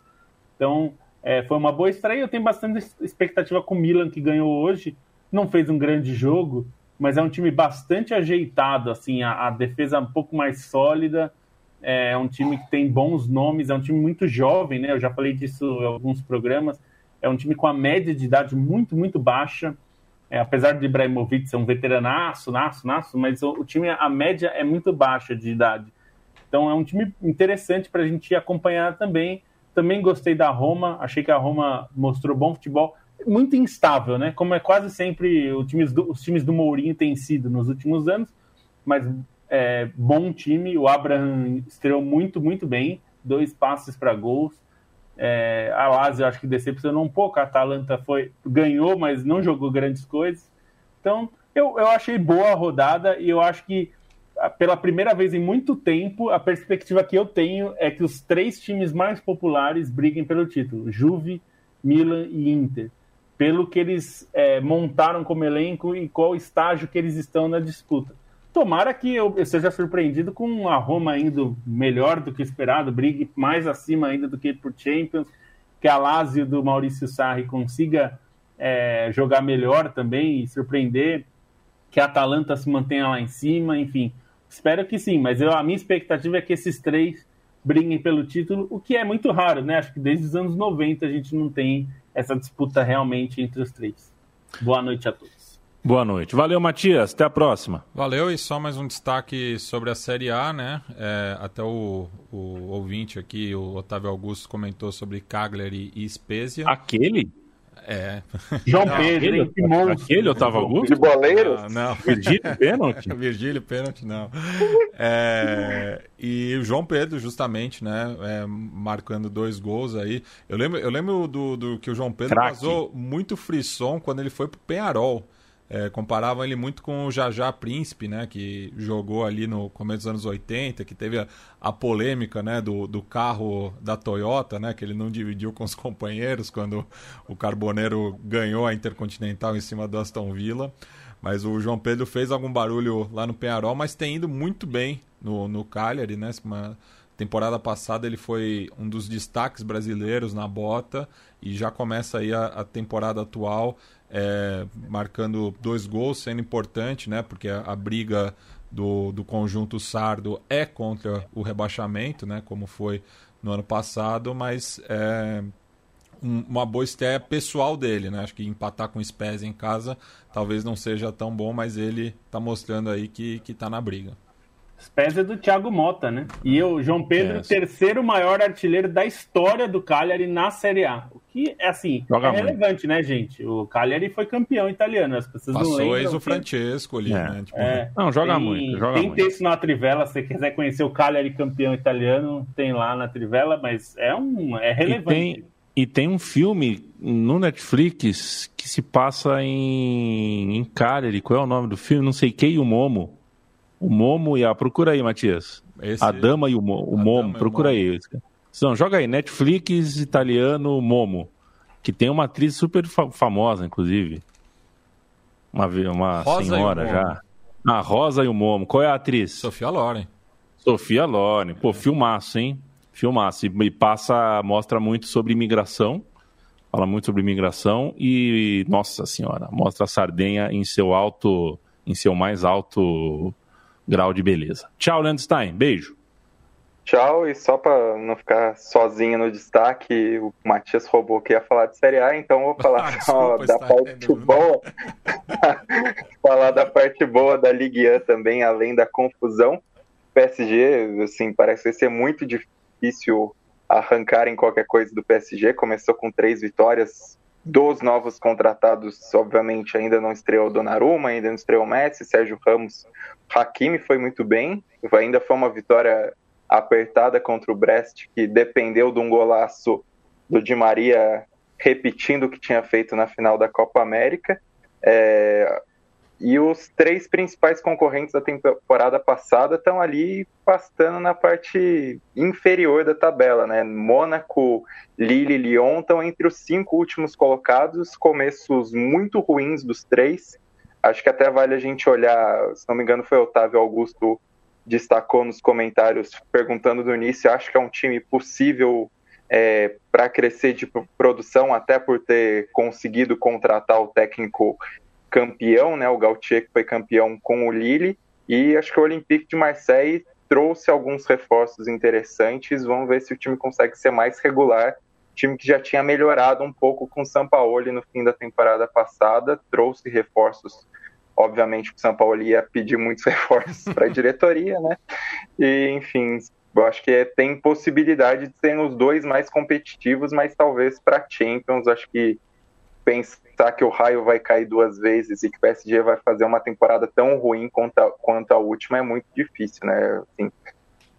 Então, é, foi uma boa estreia. Eu tenho bastante expectativa com o Milan, que ganhou hoje. Não fez um grande jogo, mas é um time bastante ajeitado. Assim, a, a defesa é um pouco mais sólida. É um time que tem bons nomes. É um time muito jovem, né? Eu já falei disso em alguns programas. É um time com a média de idade muito, muito baixa. É, apesar de Ibrahimovic ser um veteranaço, naço, naço, mas o, o, time, a média é muito baixa de idade. Então é um time interessante para a gente acompanhar também. Também gostei da Roma, achei que a Roma mostrou bom futebol. Muito instável, né? Como é quase sempre times do, os times do Mourinho têm sido nos últimos anos, mas é, bom time. O Abraham estreou muito, muito bem. Dois passes para gols. É, a Lazio acho que decepcionou um pouco, a Atalanta foi, ganhou, mas não jogou grandes coisas. Então, eu, eu achei boa a rodada e eu acho que pela primeira vez em muito tempo, a perspectiva que eu tenho é que os três times mais populares briguem pelo título: Juve, Milan e Inter. Pelo que eles é, montaram como elenco e qual estágio que eles estão na disputa. Tomara que eu, seja surpreendido com a Roma indo melhor do que esperado, brigue mais acima ainda do que por Champions, que a Lazio do Maurício Sarri consiga é, jogar melhor também e surpreender, que a Atalanta se mantenha lá em cima, enfim. Espero que sim, mas eu, a minha expectativa é que esses três briguem pelo título, o que é muito raro, né? Acho que desde os anos 90 a gente não tem essa disputa realmente entre os três. Boa noite a todos. Boa noite. Valeu, Matias. Até a próxima. Valeu. E só mais um destaque sobre a Série A, né? É, até o, o, ouvinte aqui, o Otávio Augusto, comentou sobre Cagliari e Spezia. Aquele? É. João não, Pedro, aquele, que monstro. Aquele Otávio Augusto? De boleiros? Não, não. Virgílio pênalti? Virgílio pênalti, não. É, e o João Pedro, justamente, né, é, marcando dois gols aí. Eu lembro, eu lembro do, do que o João Pedro Craque. causou muito frisson quando ele foi pro Penharol. É, comparavam ele muito com o Jajá Príncipe, né, que jogou ali no começo dos anos 80, que teve a, a, polêmica né, do, do carro da Toyota, né, que ele não dividiu com os companheiros quando o Carboneiro ganhou a Intercontinental em cima do Aston Villa. Mas o João Pedro fez algum barulho lá no Penharol, mas tem ido muito bem no, no Cagliari, né? Uma temporada passada ele foi um dos destaques brasileiros na bota e já começa aí a, a temporada atual é, marcando dois gols, sendo importante, né? Porque a, a, briga do, do conjunto sardo é contra o rebaixamento, né? Como foi no ano passado, mas é um, uma boa estreia pessoal dele, né? Acho que empatar com o Spez em casa talvez não seja tão bom, mas ele está mostrando aí que, que tá na briga. Spezia do Thiago Mota, né? E o João Pedro, é. terceiro maior artilheiro da história do Cagliari na Série A. O que, é assim, Joga é relevante, né, gente? O Cagliari foi campeão italiano, as pessoas Passou não lembram. o Francesco ali, é. né? Tipo... É. Não, joga tem, muito, joga Tem muito. texto na Trivela, se você quiser conhecer o Cagliari campeão italiano, tem lá na Trivela, mas é, um, é relevante. E tem, e tem um filme no Netflix que se passa em, em Cagliari, qual é o nome do filme? Não sei, quem o Momo. O Momo e a. Procura aí, Matias. Esse... A Dama e o, Mo... o Momo. Procura o Momo. aí. Não, joga aí, Netflix italiano Momo. Que tem uma atriz super fa famosa, inclusive. Uma, uma senhora já. A Rosa e o Momo. Qual é a atriz? Sofia Loren. Sofia Loren. Pô, filmaço, hein? Filmaço. E passa, mostra muito sobre imigração. Fala muito sobre imigração e, nossa senhora, mostra a Sardenha em seu alto, em seu mais alto grau de beleza. Tchau, Landstein. Beijo. Tchau, e só para não ficar sozinho no destaque, o Matias roubou que ia falar de Série A, então vou falar ah, só da parte boa. falar da parte boa da Ligue 1 também, além da confusão. PSG, assim, parece ser muito difícil arrancar em qualquer coisa do PSG. Começou com três vitórias, dos novos contratados, obviamente, ainda não estreou o Donnarumma, ainda não estreou o Messi, Sérgio Ramos, Hakimi foi muito bem, ainda foi uma vitória apertada contra o Brest, que dependeu de um golaço do Di Maria repetindo o que tinha feito na final da Copa América. É, e os três principais concorrentes da temporada passada estão ali pastando na parte inferior da tabela, né? Mônaco, Lille e Lyon estão entre os cinco últimos colocados, começos muito ruins dos três. Acho que até vale a gente olhar, se não me engano foi Otávio Augusto destacou nos comentários perguntando do início, acho que é um time possível é, para crescer de produção, até por ter conseguido contratar o técnico campeão, né, o Gautier que foi campeão com o Lille, e acho que o Olympique de Marseille trouxe alguns reforços interessantes. Vamos ver se o time consegue ser mais regular. Time que já tinha melhorado um pouco com o Sampaoli no fim da temporada passada, trouxe reforços. Obviamente que o Sampaoli ia pedir muitos reforços para a diretoria, né? E, enfim, eu acho que tem possibilidade de serem os dois mais competitivos, mas talvez para Champions, acho que pensar que o raio vai cair duas vezes e que o PSG vai fazer uma temporada tão ruim quanto a, quanto a última é muito difícil, né? Assim,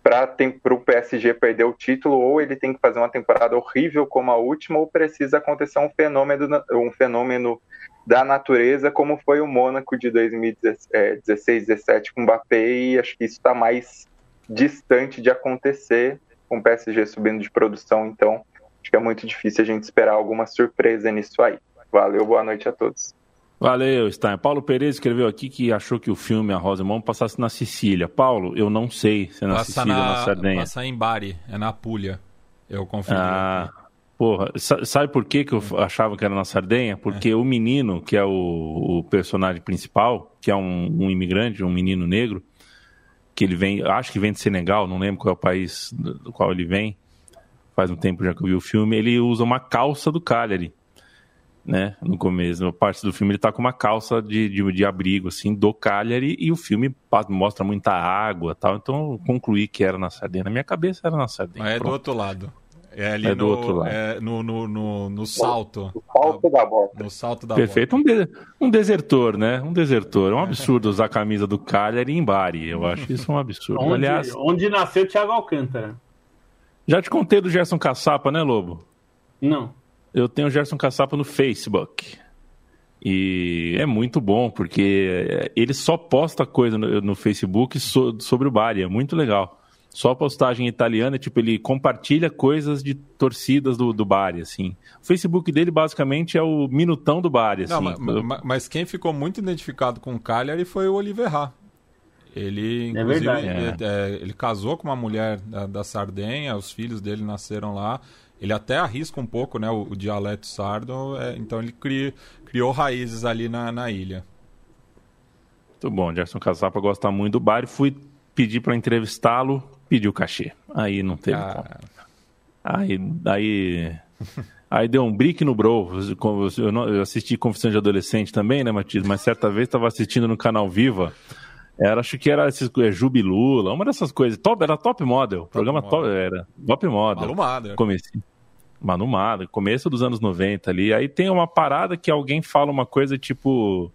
para o PSG perder o título, ou ele tem que fazer uma temporada horrível como a última, ou precisa acontecer um fenômeno, um fenômeno da natureza, como foi o Mônaco de 2016, 17 com o Mbappé, e acho que isso está mais distante de acontecer com o PSG subindo de produção, então acho que é muito difícil a gente esperar alguma surpresa nisso aí. Valeu, boa noite a todos. Valeu, Stein. Paulo Pereira escreveu aqui que achou que o filme A Rosemont passasse na Sicília. Paulo, eu não sei se é na Passa Sicília ou na Sardenha. Passa em Bari, é na Puglia. Eu confio. Ah, porra, sabe por que, que eu achava que era na Sardenha? Porque é. o menino, que é o, o, personagem principal, que é um, um, imigrante, um menino negro, que ele vem, acho que vem de Senegal, não lembro qual é o país do qual ele vem, faz um tempo já que eu vi o filme, ele usa uma calça do Cagliari né? No começo, na parte do filme, ele tá com uma calça de, de, de abrigo, assim, do Cagliari, e o filme mostra muita água tal. Então eu concluí que era na Sardenha. Na minha cabeça era na Sardenha. Mas é Pronto. do outro lado. É ali É do no, outro lado. é no, no, no, no salto. O falta da bota. No salto da Perfeito. Um, de- um desertor, né? Um desertor. É um absurdo usar a camisa do Cagliari em Bari. Eu acho isso um absurdo. Onde, Aliás, onde nasceu o Thiago Alcântara? já te contei do Gerson Caçapa, né, Lobo? Não. Eu tenho o Gerson Caçapa no Facebook. E é muito bom, porque ele só posta coisa no, no Facebook so- sobre o Bari. É muito legal. Só postagem italiana, tipo, ele compartilha coisas de torcidas do, do Bari, assim. O Facebook dele, basicamente, é o minutão do Bari, assim. Não, ma- ma- mas, quem ficou muito identificado com o Cagliari foi o Oliver Ra. Ele, É inclusive, ele, é, ele casou com uma mulher da, da Sardenha, os filhos dele nasceram lá. Ele até arrisca um pouco né, o, o dialeto sardo, é, então ele cri- criou raízes ali na, na ilha. Muito bom, Gerson Caçapa gosta muito do Bari. Fui pedir para entrevistá-lo, pediu cachê. Aí não teve como. Ah, Aí, aí, aí deu um brick no bro. Eu assisti Confissão de Adolescente também, né, Matias? Mas certa vez estava assistindo no canal Viva. Era, acho que era esses, é, Jubilula, uma dessas coisas. Top, era top model. O programa top, model. era. Top model. Malumada. Manumada, começo dos anos 90 ali. Aí tem uma parada que alguém fala uma coisa tipo.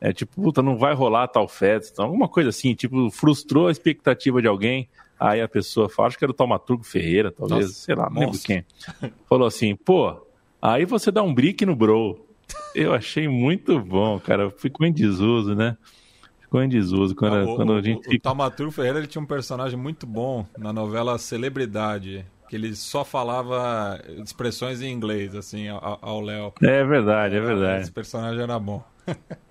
É tipo, puta, não vai rolar tal festa. Alguma coisa assim, tipo, frustrou a expectativa de alguém. Aí a pessoa fala, acho que era o Taumaturgo Ferreira, talvez, Nossa, sei lá, não lembro quem. Falou assim, pô, aí você dá um brick no bro. Eu achei muito bom, cara. Ficou em desuso, né? Ficou em desuso. Quando, Ah, o, quando a o- gente o. Taumaturgo Ferreira ele tinha um personagem muito bom na novela Celebridade, que ele só falava expressões em inglês, assim, ao ao Léo. É verdade, é verdade. Esse personagem era bom.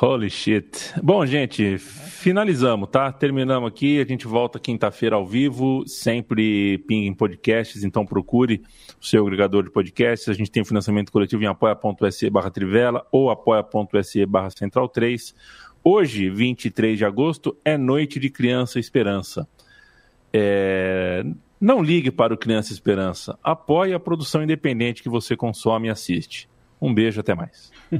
Holy shit. Bom, gente, finalizamos, tá? Terminamos aqui. A gente volta quinta-feira ao vivo, sempre Ping em podcasts, então procure o seu agregador de podcasts. A gente tem financiamento coletivo em apoia.se barra Trivela ou apoia.se barra Central 3. Hoje, 23 de agosto, é Noite de Criança Esperança. É, Não ligue para o Criança Esperança. Apoie a produção independente que você consome e assiste. Um beijo, até mais.